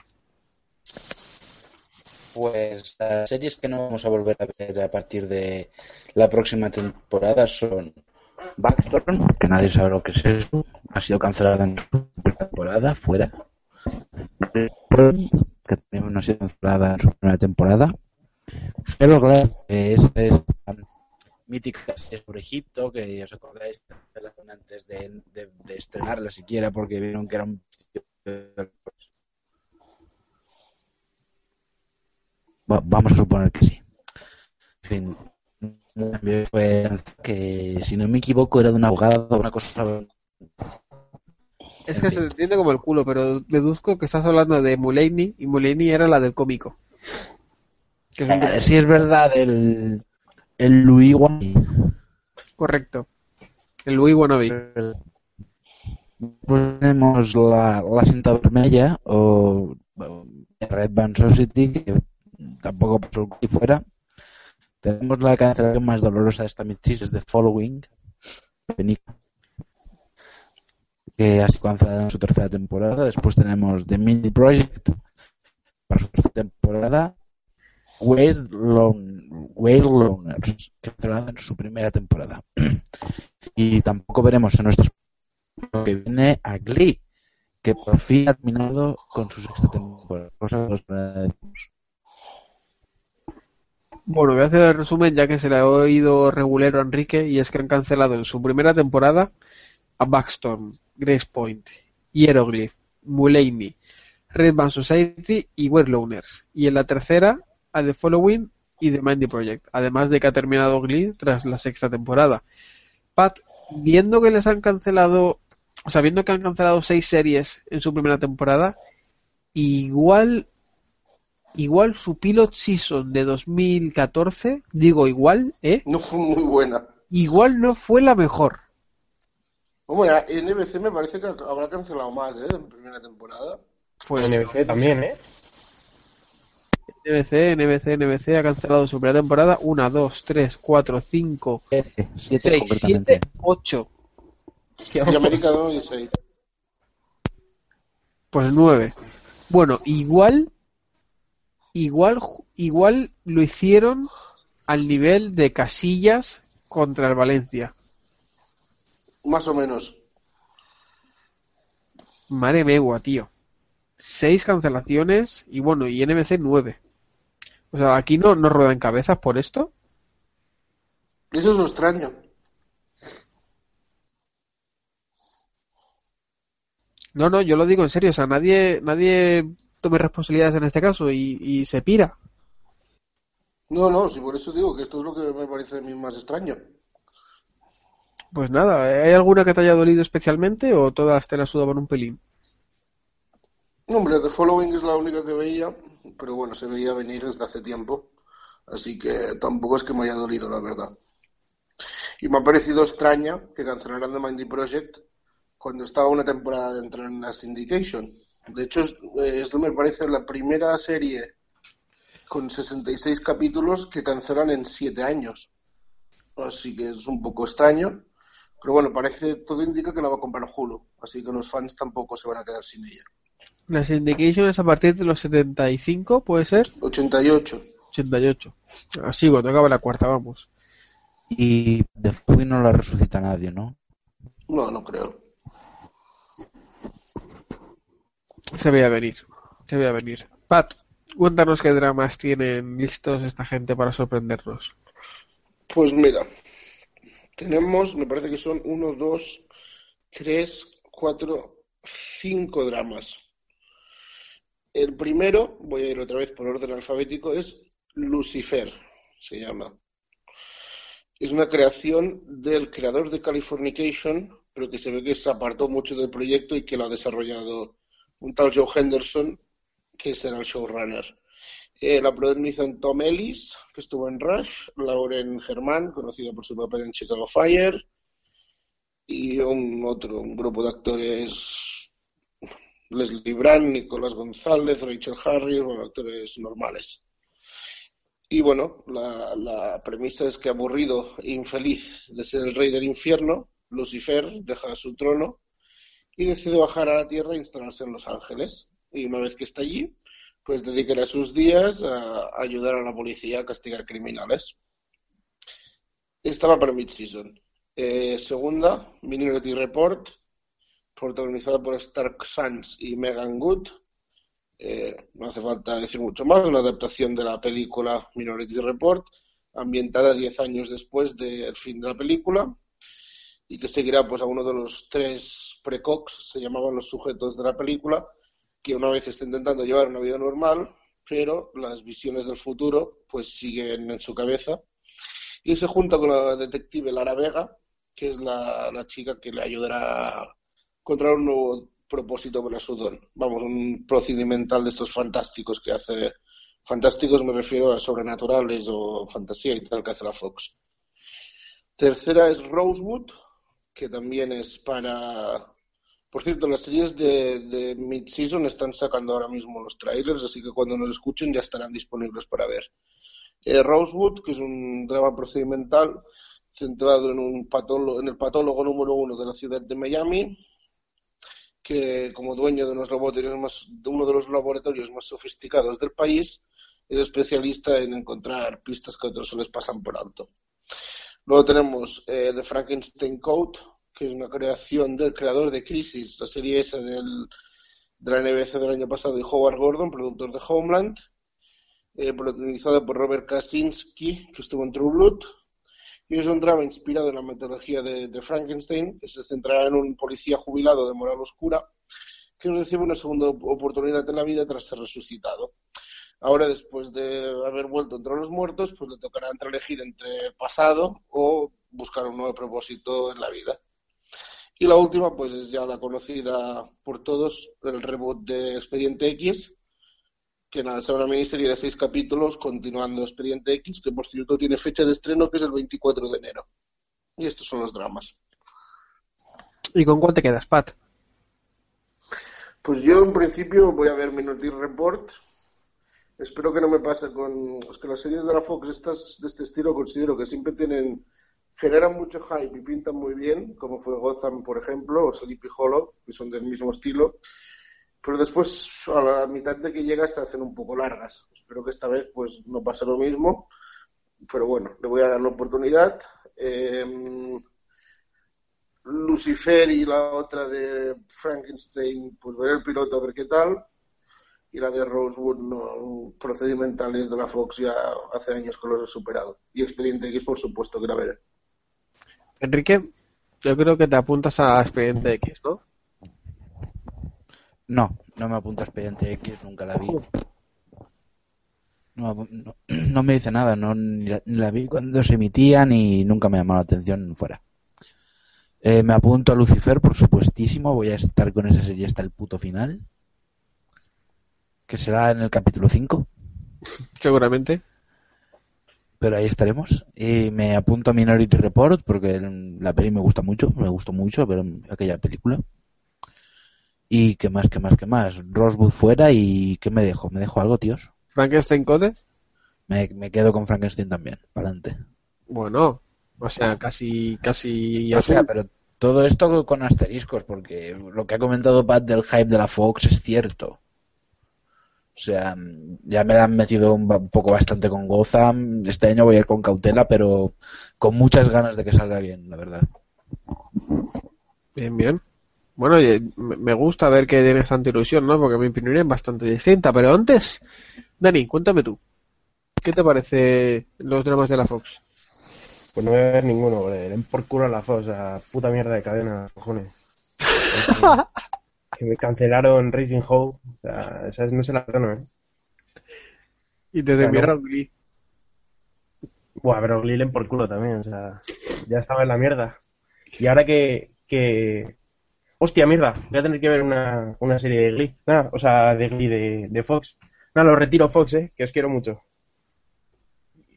Pues las series que no vamos a volver a ver a partir de la próxima temporada son Backstorm, que nadie sabe lo que es eso, ha sido cancelada en su primera temporada, fuera. Que también no ha sido cancelada en su primera temporada. Pero claro, que es esta mítica sobre Egipto, que os acordáis antes de, de, de estrenarla siquiera porque vieron que era un Va- vamos a suponer que sí. En fin, fue que, si no me equivoco, era de un abogado una cosa. Es que se entiende como el culo, pero deduzco que estás hablando de Mulaney y Mulaney era la del cómico. Que es Eh, sí, es verdad, el, el Louis. Correcto. El Louis Wannabe. Pues tenemos la, la cinta vermella o Red Band Society, que tampoco pasó aquí fuera. Tenemos la cancelación más dolorosa de esta mid-season, es The Following, que ha sido cancelada en su tercera temporada. Después tenemos The Mini Project, para su tercera temporada. Loners, cancelada en su primera temporada. y tampoco veremos en nuestras que viene a Glee, que por fin ha terminado con su sexta temporada. Que. Bueno, voy a hacer el resumen ya que se le ha oído regulero a Enrique y es que han cancelado en su primera temporada a Backstorm, Grace Point, Hieroglyph, Mulaney, Red Band Society y Loners. Y en la tercera a The Following y The Mindy Project, además de que ha terminado Glee tras la sexta temporada. Pat, viendo que les han cancelado, o sea, viendo que han cancelado seis series en su primera temporada, igual igual su pilot season de 2014, digo igual, ¿eh? No fue muy buena. Igual no fue la mejor. Hombre, NBC me parece que habrá cancelado más, ¿eh? En primera temporada. Pues NBC también, ¿eh? NBC, NBC, NBC ha cancelado su primera temporada 1, 2, 3, 4, 5, Siete 6, concretamente. 7, 8. Y América 2 y 6. Pues 9. Bueno, igual, igual, igual lo hicieron al nivel de Casillas contra el Valencia. Más o menos. Madre megua, tío. Seis cancelaciones y bueno, y NBC 9. O sea, aquí no, no ruedan cabezas por esto. Eso es lo extraño. No, no, yo lo digo en serio. O sea, nadie, nadie tome responsabilidades en este caso y, y se pira. No, no, sí, por eso digo que esto es lo que me parece a mí más extraño. Pues nada, ¿hay alguna que te haya dolido especialmente o todas te las sudaban un pelín? No, Hombre, The Following es la única que veía, pero bueno, se veía venir desde hace tiempo. Así que tampoco es que me haya dolido, la verdad. Y me ha parecido extraña que cancelaran The Mindy Project cuando estaba una temporada dentro en la Syndication. De hecho, es, es, me parece la primera serie con 66 capítulos que cancelan en 7 años. Así que es un poco extraño. Pero bueno, parece, todo indica que la va a comprar Hulu. Así que los fans tampoco se van a quedar sin ella. La syndication es a partir de los 75, ¿puede ser? 88. 88. Así, cuando acaba la cuarta, vamos. Y The Following no la resucita nadie, ¿no? No, no creo. Se veía venir. Se veía venir. Pat, cuéntanos qué dramas tienen listos esta gente para sorprendernos. Pues mira, tenemos, me parece que son uno, dos, tres, cuatro, cinco dramas. El primero, voy a ir otra vez por orden alfabético, es Lucifer, se llama. Es una creación del creador de Californication, pero que se ve que se apartó mucho del proyecto y que lo ha desarrollado un tal Joe Henderson, que será el showrunner. Eh, la protagonizan Tom Ellis, que estuvo en Rush, Lauren Germán, conocida por su papel en Chicago Fire, y un otro, grupo de actores, Leslie Brand, Nicolás González, Rachel Harris, bueno, actores normales. Y bueno, la, premisa es que aburrido e infeliz de ser el rey del infierno, Lucifer deja su trono y decide bajar a la tierra e instalarse en Los Ángeles. Y una vez que está allí, pues dedicará sus días a ayudar a la policía a castigar criminales. Estaba para mid-season. Eh, segunda, Minority Report, protagonizada por Stark Sands y Megan Good. Eh, no hace falta decir mucho más, una adaptación de la película Minority Report, ambientada 10 años después del fin de la película y que seguirá pues a uno de los tres precox, se llamaban los sujetos de la película, que una vez está intentando llevar una vida normal, pero las visiones del futuro pues siguen en su cabeza y se junta con la detective Lara Vega, que es la, chica que le ayudará encontrar un nuevo propósito para su don. Vamos, un procedimental de estos fantásticos que hace... Fantásticos me refiero a sobrenaturales o fantasía y tal que hace la Fox. Tercera es Rosewood, que también es para... Por cierto, las series de, de mid-season están sacando ahora mismo los trailers, así que cuando nos escuchen ya estarán disponibles para ver. Eh, Rosewood, que es un drama procedimental centrado en, un patólogo, en el patólogo número uno de la ciudad de Miami, que como dueño de, unos laboratorios de uno de los laboratorios más sofisticados del país, es especialista en encontrar pistas que otros se les pasan por alto. Luego tenemos eh, The Frankenstein Code, que es una creación del creador de Crisis, la serie esa del, de la NBC del año pasado, y Howard Gordon, productor de Homeland, eh, protagonizada por Robert Kaczynski, que estuvo en True Blood. Y es un drama inspirado en la metodología de, de Frankenstein, que se centrará en un policía jubilado de moral oscura que recibe una segunda oportunidad en la vida tras ser resucitado. Ahora, después de haber vuelto entre los muertos, pues le tocará entre elegir entre el pasado o buscar un nuevo propósito en la vida. Y la última, pues es ya la conocida por todos, el reboot de Expediente X, que nada, será una miniserie de seis capítulos continuando Expediente X, que por cierto tiene fecha de estreno que es el 24 de enero. Y estos son los dramas. ¿Y con cuál te quedas, Pat? Pues yo en principio voy a ver Minority Report. Espero que no me pase con... Es que las series de la Fox estas, de este estilo considero que siempre tienen... Generan mucho hype y pintan muy bien, como fue Gotham, por ejemplo, o Sleepy Hollow, que son del mismo estilo. Pero después, a la mitad de que llega, se hacen un poco largas. Espero que esta vez pues no pase lo mismo. Pero bueno, le voy a dar la oportunidad. Eh, Lucifer y la otra de Frankenstein, pues ver el piloto a ver qué tal. Y la de Rosewood, no, procedimentales de la Fox ya hace años que los he superado. Y Expediente X, por supuesto, que la veré. Enrique, yo creo que te apuntas a Expediente X, ¿no? No, no me apunta a Expediente X, nunca la vi. No, no, no me dice nada, no ni la, ni la vi cuando se emitía ni nunca me llamó la atención fuera. Eh, me apunto a Lucifer, por supuestísimo. Voy a estar con esa serie hasta el puto final. Que será en el capítulo 5. Seguramente. Pero ahí estaremos. Y me apunto a Minority Report porque la peli me gusta mucho. Me gustó mucho ver aquella película. Y qué más, qué más, qué más. Rosewood fuera y ¿qué me dejo? ¿Me dejo algo, tíos? ¿Frankenstein Code? Me, me quedo con Frankenstein también, para adelante. Bueno, o sea, casi, casi. O sea, pero todo esto con asteriscos, porque lo que ha comentado Pat del hype de la Fox es cierto. O sea, ya me la han metido un, un, poco bastante con Gotham. Este año voy a ir con cautela, pero con muchas ganas de que salga bien, la verdad. Bien, bien. Bueno, me gusta ver que tienes tanta ilusión, ¿no? Porque mi opinión es bastante distinta. Pero antes, Dani, cuéntame tú. ¿Qué te parece los dramas de la Fox? Pues no voy a ver ninguno, le den por culo a la Fox, a puta mierda de cadena, cojones. que me cancelaron Racing Hope, o sea, esa no se la gano, ¿eh? Y te terminaron Glee. Buah, pero Glee len por culo también, o sea, ya estaba en la mierda. Y ahora que, que... Hostia, mierda, voy a tener que ver una, una serie de Glee, nada, o sea, de Glee de, de Fox. Nada, lo retiro Fox, eh, que os quiero mucho.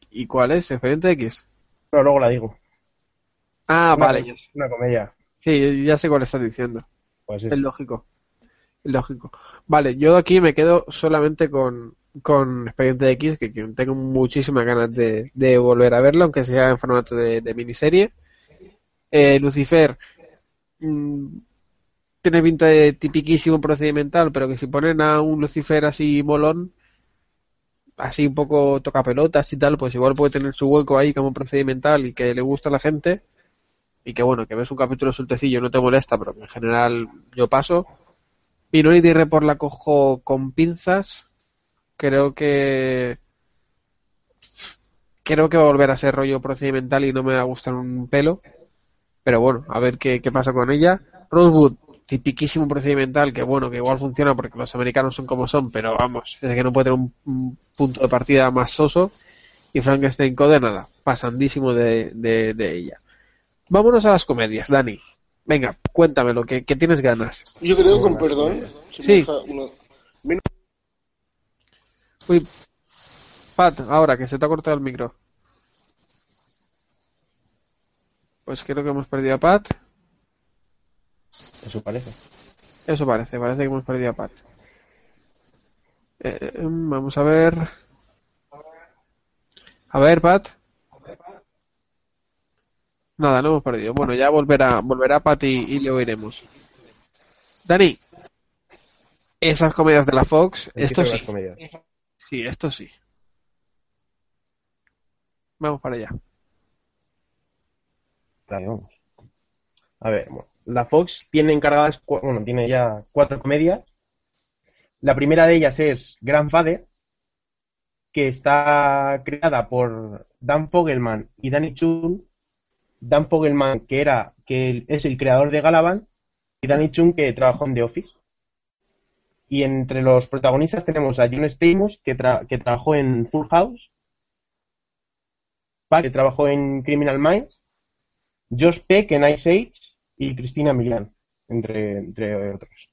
¿Y cuál es? ¿Expediente X? No, luego la digo. Ah, Una- vale. Una comedia. Sí, ya sé cuál estás diciendo. Pues sí. Es lógico. Es lógico. Vale, yo aquí me quedo solamente con, con Expediente X, que, que tengo muchísimas ganas de, de volver a verlo, aunque sea en formato de, de miniserie. Eh, Lucifer mm, tiene pinta de tipiquísimo procedimental, pero que si ponen a un Lucifer así molón, así un poco toca pelotas y tal, pues igual puede tener su hueco ahí como procedimental y que le gusta a la gente. Y que bueno, que ves un capítulo sueltecillo no te molesta, pero en general yo paso. Minority Report la cojo con pinzas. Creo que. Creo que va a volver a ser rollo procedimental y no me va a gustar un pelo. Pero bueno, a ver qué, qué pasa con ella. Rosewood, tipiquísimo procedimental que bueno, que igual funciona porque los americanos son como son, pero vamos, es que no puede tener un, un punto de partida más soso. Y Frankenstein Code, nada, pasandísimo de, de, de ella. Vámonos a las comedias, Dani. Venga, cuéntamelo, que, que tienes ganas. Yo creo, con perdón, si me Sí. deja una- Ven- Uy, Pat, ahora que se te ha cortado el micro. Pues creo que hemos perdido a Pat. Eso parece. Eso parece, parece que hemos perdido a Pat. Eh, em, vamos a ver. A ver, Pat. Nada, no hemos perdido. Bueno, ya volverá, volverá Pat y, y le oiremos. Dani, esas comedias de la Fox, El esto sí. Sí, esto sí. Vamos para allá. Dale, vamos. A ver, bueno, la Fox tiene encargadas, bueno, tiene ya cuatro comedias. La primera de ellas es Grandfather, que está creada por Dan Fogelman y Danny Chun. Dan Fogelman, que era, que es el creador de Galavan, y Danny Chun, que trabajó en The Office. Y entre los protagonistas tenemos a John Stamos, que, tra- que trabajó en Full House, que trabajó en Criminal Minds, Josh Peck en Ice Age y Cristina Milian, entre, entre otros.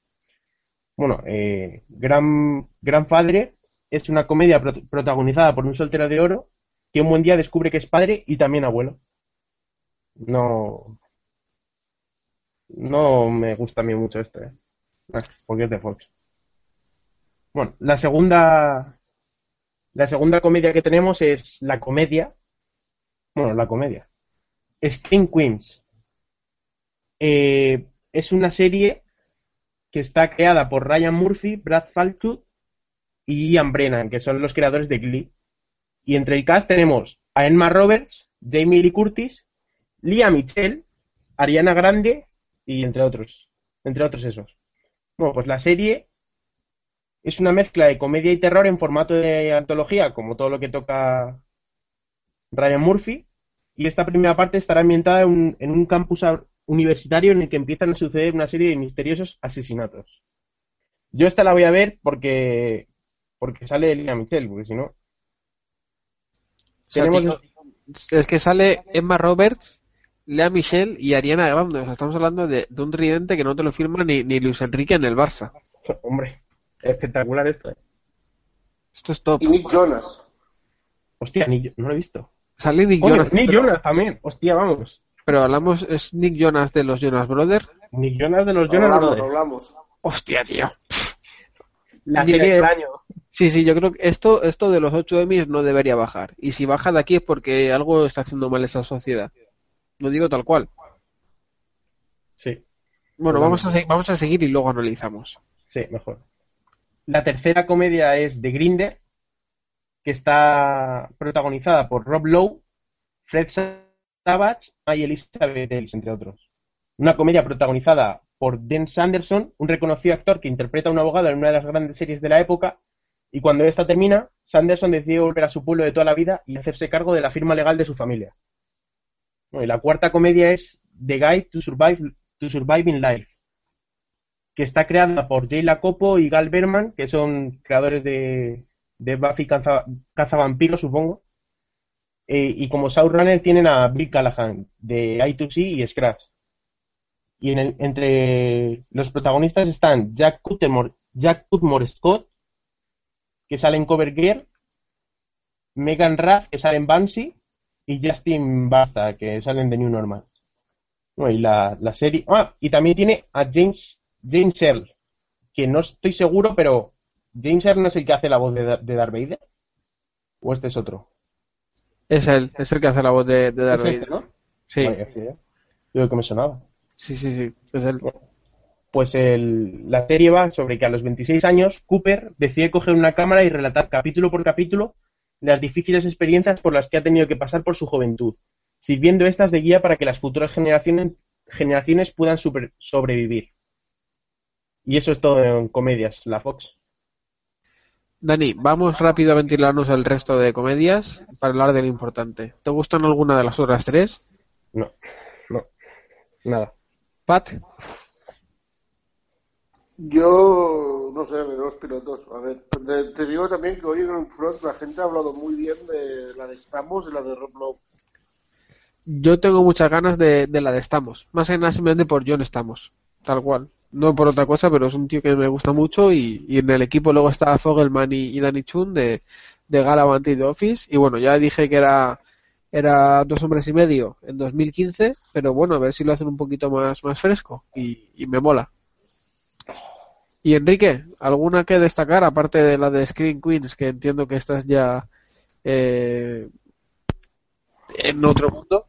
Bueno, eh, Gran, Gran Padre es una comedia pro- protagonizada por un soltero de oro que un buen día descubre que es padre y también abuelo. No. No me gusta a mí mucho esto, ¿eh? Porque es de Fox. Bueno, la segunda. La segunda comedia que tenemos es la comedia. Bueno, la comedia. Scream Queens. Eh, es una serie que está creada por Ryan Murphy, Brad Falchuk y Ian Brennan, que son los creadores de Glee. Y entre el cast tenemos a Emma Roberts, Jamie Lee Curtis, Lia Michelle, Ariana Grande y entre otros. Entre otros esos. Bueno, pues la serie es una mezcla de comedia y terror en formato de antología, como todo lo que toca Ryan Murphy. Y esta primera parte estará ambientada en un, campus universitario en el que empiezan a suceder una serie de misteriosos asesinatos. Yo esta la voy a ver porque porque sale Lina Michelle, porque si no. O sea, Tenemos- tío, es que sale Emma Roberts, Lea Michelle y Ariana Grande. O sea, estamos hablando de, de un tridente que no te lo firma ni, ni Luis Enrique en el Barça. Hombre, espectacular esto. ¿eh? Esto es top. Y Nick Jonas. Hostia, ni no lo he visto. Sale Nick Jonas. Nick pero, Jonas también. Hostia, vamos. Pero hablamos, es Nick Jonas de los Jonas Brothers. Nick Jonas de los Jonas Hablamos, Brothers. hablamos. Hostia, tío. La Mira, serie del año. Sí, sí, yo creo que esto, esto de los 8 Emmys no debería bajar. Y si baja de aquí es porque algo está haciendo mal esa sociedad. Lo digo tal cual. Sí, Bueno, vamos a, vamos a seguir y luego analizamos. sí, mejor. La tercera comedia es The Grinder, que está protagonizada por Rob Lowe, Fred Savage y Elizabeth Ellis, entre otros. Una comedia protagonizada por Dan Sanderson, un reconocido actor que interpreta a un abogado en una de las grandes series de la época, y cuando esta termina, Sanderson decide volver a su pueblo de toda la vida y hacerse cargo de la firma legal de su familia. Y la cuarta comedia es The Guide to Survive to Surviving Life, que está creada por Jay Lacopo y Gal Berman, que son creadores de, de Buffy Caza, Cazavampiros, supongo. Eh, y como showrunner tienen a Bill Callahan, de I2C y Scratch. Y en el- entre los protagonistas están Jack Cutmore, Scott, que sale en Cover Gear, Megan Rath, que sale en Banshee, y Justin Bartha, que salen de New Normal. Y la, serie. Ah, y también tiene a James, James Earl, que no estoy seguro, pero James Earl no es el que hace la voz de, de. ¿O este es otro? Es él, es el que hace la voz de, de Darth Es este. ¿no? Sí, ¿eh? Digo que me sonaba. sí, sí, sí, es él. Pues el- la serie va sobre que a los 26 años Cooper decide coger una cámara y relatar capítulo por capítulo las difíciles experiencias por las que ha tenido que pasar por su juventud, sirviendo estas de guía para que las futuras generaciones, generaciones puedan super- sobrevivir. Y eso es todo en comedias, la Fox. Dani, vamos rápido a ventilarnos el resto de comedias para hablar de lo importante. ¿Te gustan alguna de las otras tres? No, no, nada. Pat, Yo no sé, ver los pilotos. A ver, te, te digo también que hoy en el front la gente ha hablado muy bien de la de Stamos y la de Rob Lowe. Yo tengo muchas ganas de, de la de Estamos. Más que nada simplemente por John Estamos. Tal cual. No por otra cosa, pero es un tío que me gusta mucho y, y en el equipo luego está Fogelman y, Danny Chun de, de Galavant y de Office. Y bueno, ya dije que era, era dos hombres y medio en 2015, pero bueno, a ver si lo hacen un poquito más, más fresco y, y me mola. Y Enrique, ¿alguna que destacar aparte de la de Screen Queens, que entiendo que estás ya eh, en otro mundo?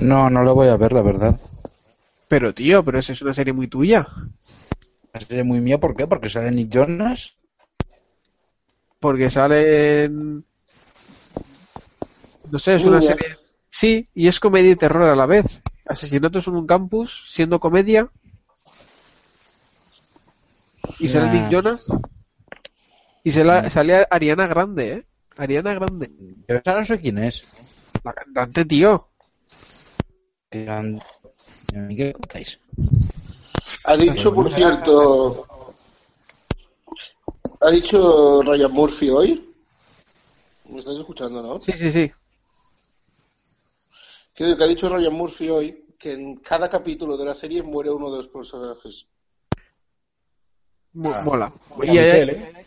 No, no lo voy a ver, la verdad. Pero tío, pero esa es una serie muy tuya. ¿Una serie muy mía por qué? Porque sale Nick Jonas. Porque salen... No sé, es una Niñas. serie... Sí, y es comedia y terror a la vez. Asesinatos en un campus, siendo comedia. Y sale Nah. Nick Jonas. Y se la- sale Ariana Grande, ¿eh? Ariana Grande. Yo esa no sé quién es. La cantante, tío. Que han- ¿A mí ¿Qué contáis? Ha dicho, por cierto. Ha dicho Ryan Murphy hoy. ¿Me estáis escuchando, no? Sí, sí, sí. Que, que ha dicho Ryan Murphy hoy que en cada capítulo de la serie muere uno de los personajes. Mo- mola. Y Michelle, ¿eh?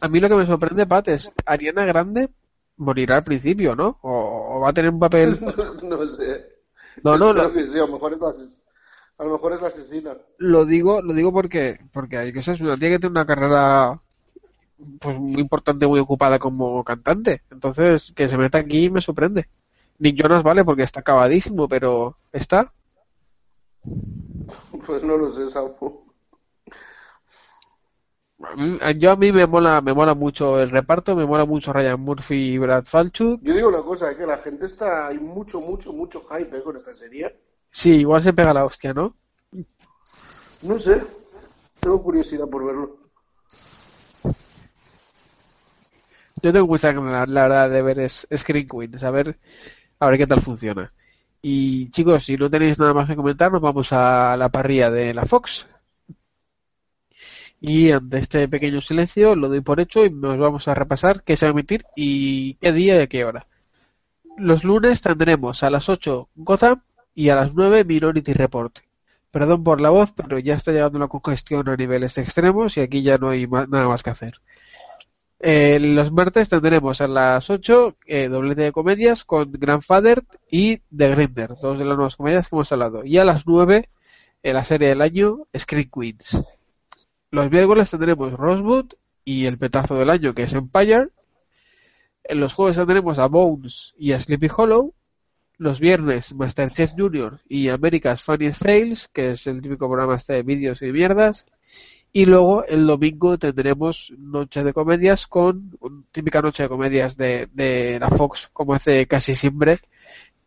a mí lo que me sorprende, Pat, es Ariana Grande morirá al principio, ¿no? O, o va a tener un papel... no sé. No, no, no. sí, a lo mejor es la, a lo mejor es la asesina. Lo digo, lo digo porque, porque hay que ser una tía que tiene una carrera pues muy importante, muy ocupada como cantante. Entonces, que se meta aquí me sorprende. Nick Jonas vale porque está acabadísimo, pero ¿está? Pues no lo sé, Samu. Mí- Yo a mí me mola, me mola mucho el reparto, me mola mucho Ryan Murphy y Brad Falchuk. Yo digo una cosa, que la gente está, hay mucho, mucho, mucho hype eh, con esta serie. Sí, igual se pega la hostia, ¿no? No sé, tengo curiosidad por verlo. Yo tengo mucha ganas, la verdad, de ver es, Screen Queen, a ver, a ver qué tal funciona. Y chicos, si no tenéis nada más que comentar, nos vamos a la parrilla de la Fox. Y ante este pequeño silencio lo doy por hecho y nos vamos a repasar qué se va a emitir y qué día y a qué hora. Los lunes tendremos a las 8 Gotham y a las 9 Minority Report. Perdón por la voz, pero ya está llegando la congestión a niveles extremos y aquí ya no hay ma- nada más que hacer. Eh, los martes tendremos a las 8 eh, doblete de comedias con Grandfather y The Grinder, dos de las nuevas comedias que hemos hablado. Y a las 9 en la serie del año Screen Queens. Los miércoles tendremos Rosewood y el petazo del año que es Empire. En los jueves tendremos a Bones y a Sleepy Hollow. Los viernes Masterchef Junior y America's Funniest Fails, que es el típico programa este de vídeos y mierdas. Y luego el domingo tendremos Noche de Comedias con típica noche de comedias de, de la Fox, como hace casi siempre,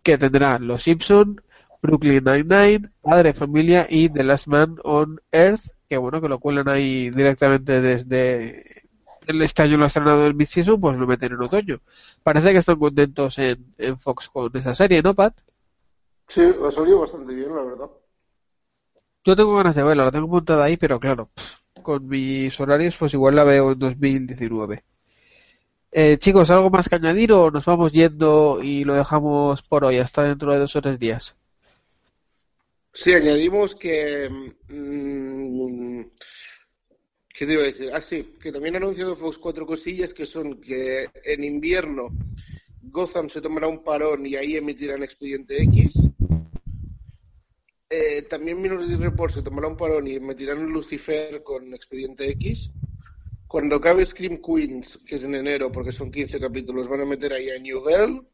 que tendrá Los Simpson, Brooklyn Nine-Nine, Padre Familia y The Last Man on Earth, que bueno, que lo cuelan ahí directamente desde el este año lo ha estrenado el mid-season, pues lo meten en otoño. Parece que están contentos en, en Fox con esa serie, ¿no, Pat? Sí, ha salido bastante bien, la verdad. Yo tengo ganas de verla, la tengo montada ahí, pero claro, pff, con mis horarios, pues igual la veo en 2019. Eh, chicos, ¿algo más que añadir o nos vamos yendo y lo dejamos por hoy, hasta dentro de dos o tres días? Sí, añadimos que... mm, ¿Qué te iba a decir? Ah, sí, que también ha anunciado Fox cuatro cosillas que son que en invierno Gotham se tomará un parón y ahí emitirán Expediente X. Eh, también Minority Report se tomará un parón y emitirán Lucifer con Expediente X. Cuando acabe Scream Queens, que es en enero, porque son 15 capítulos, van a meter ahí a New Girl.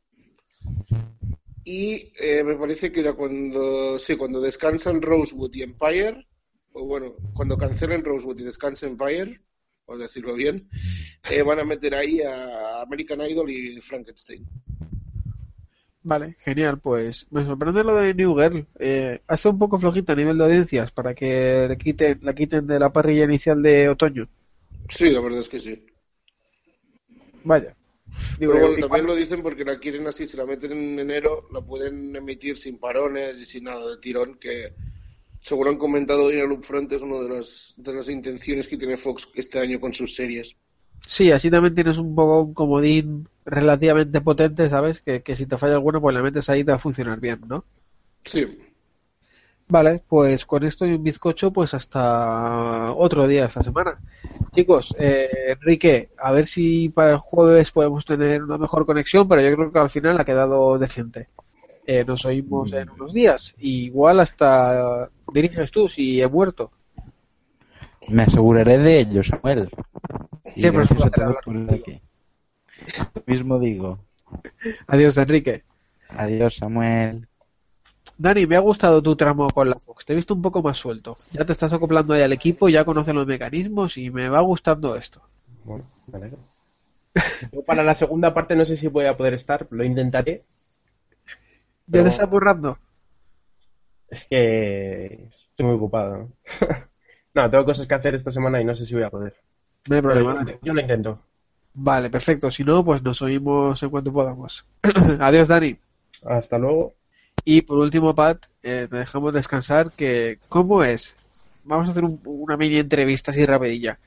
Y eh, me parece que era cuando, sí, cuando descansan Rosewood y Empire, o bueno, cuando cancelen Rosewood y descansen Empire, por decirlo bien, eh, van a meter ahí a American Idol y Frankenstein. Vale, genial, pues me sorprende lo de New Girl. Eh, ha sido un poco flojita a nivel de audiencias para que le quiten, la quiten de la parrilla inicial de otoño. Sí, la verdad es que sí. Vaya. Digo, Pero bueno, también lo dicen porque la quieren así, si la meten en enero, la pueden emitir sin parones y sin nada de tirón, que seguro han comentado hoy en el Upfront, es una de las, de las intenciones que tiene Fox este año con sus series. Sí, así también tienes un poco un comodín relativamente potente, ¿sabes? Que, que si te falla alguno, pues la metes ahí y te va a funcionar bien, ¿no? Sí. Vale, pues con esto y un bizcocho, pues hasta otro día esta semana. Chicos, eh, Enrique, a ver si para el jueves podemos tener una mejor conexión, pero yo creo que al final ha quedado decente. Eh, nos oímos en unos días. Igual hasta diriges tú si he muerto. Me aseguraré de ello, Samuel. Siempre aquí. Lo mismo digo. Adiós, Enrique. Adiós, Samuel. Dani, me ha gustado tu tramo con la Fox. Te he visto un poco más suelto. Ya te estás acoplando ahí al equipo, ya conoces los mecanismos y me va gustando esto. Bueno, me alegro. Yo para la segunda parte no sé si voy a poder estar, lo intentaré. ¿Ya te estás borrando? es que estoy muy ocupado. ¿no? no, tengo cosas que hacer esta semana y no sé si voy a poder. No hay problema, Dani. yo lo intento. Vale, perfecto. Si no, pues nos oímos en cuanto podamos. Adiós, Dani. Hasta luego. Y por último, Pat, eh, te dejamos descansar. Que ¿Cómo es? Vamos a hacer un- una mini entrevista así rapidilla.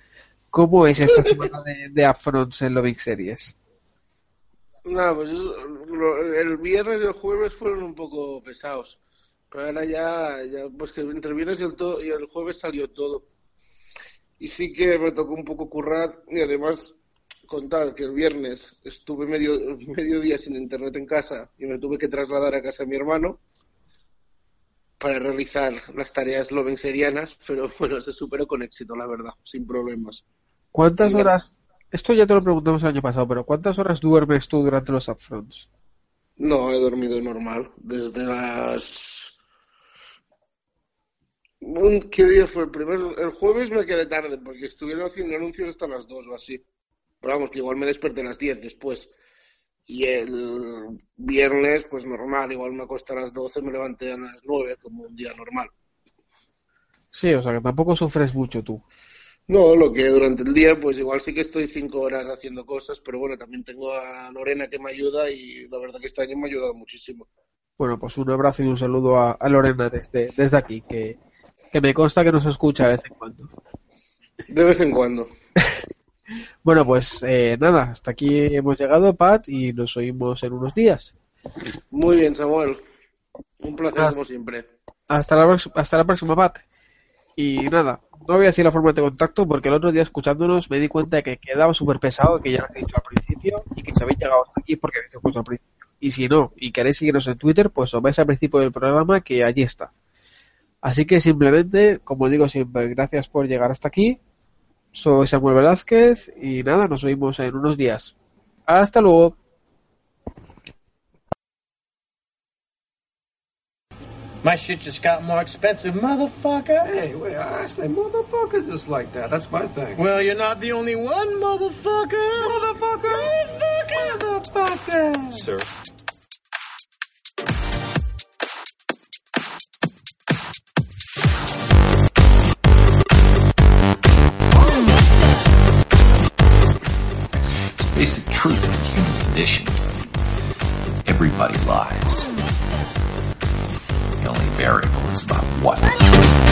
¿Cómo es esta semana de, de upfronts en Loving Series? Nada, pues lo- el viernes y el jueves fueron un poco pesados. Pero ahora ya, ya pues que entre el viernes y el, to- y el jueves salió todo. Y sí que me tocó un poco currar y además contar que el viernes estuve medio, medio día sin internet en casa y me tuve que trasladar a casa de mi hermano para realizar las tareas lovenserianas, pero bueno, se superó con éxito, la verdad, sin problemas. ¿Cuántas horas? Esto ya te lo preguntamos el año pasado, pero ¿cuántas horas duermes tú durante los upfronts? No, he dormido normal, desde las... ¿Qué día fue el primer? El jueves me quedé tarde porque estuvieron haciendo anuncios hasta las 2 o así. Pero vamos, que igual me desperté a las 10 después. Y el viernes, pues normal, igual me acosté a las 12, me levanté a las 9 como un día normal. Sí, o sea que tampoco sufres mucho tú. No, lo que durante el día, pues igual sí que estoy 5 horas haciendo cosas, pero bueno, también tengo a Lorena que me ayuda y la verdad que este año me ha ayudado muchísimo. Bueno, pues un abrazo y un saludo a, a Lorena desde, desde aquí, que, que me consta que nos escucha de vez en cuando. De vez en cuando. Bueno, pues eh, nada, hasta aquí hemos llegado, Pat, y nos oímos en unos días. Muy bien, Samuel. Un placer Hasta- como siempre. Hasta la, hasta la próxima, Pat. Y nada, no voy a decir la forma de contacto porque el otro día escuchándonos me di cuenta de que quedaba súper pesado, que ya lo he dicho al principio, y que si habéis llegado hasta aquí porque habéis escuchado al principio. Y si no, y queréis seguirnos en Twitter, pues os vais al principio del programa que allí está. Así que simplemente, como digo siempre, gracias por llegar hasta aquí. Soy Samuel Velázquez y nada, nos oímos en unos días. Hasta luego. My shit just got more expensive, motherfucker. Hey, wait, I say motherfucker just like that. That's my thing. Well, you're not the only one, motherfucker. Motherfucker. Motherfucker. Motherfucker. Sir. Basic truth of the human condition. Everybody lies. The only variable is about what.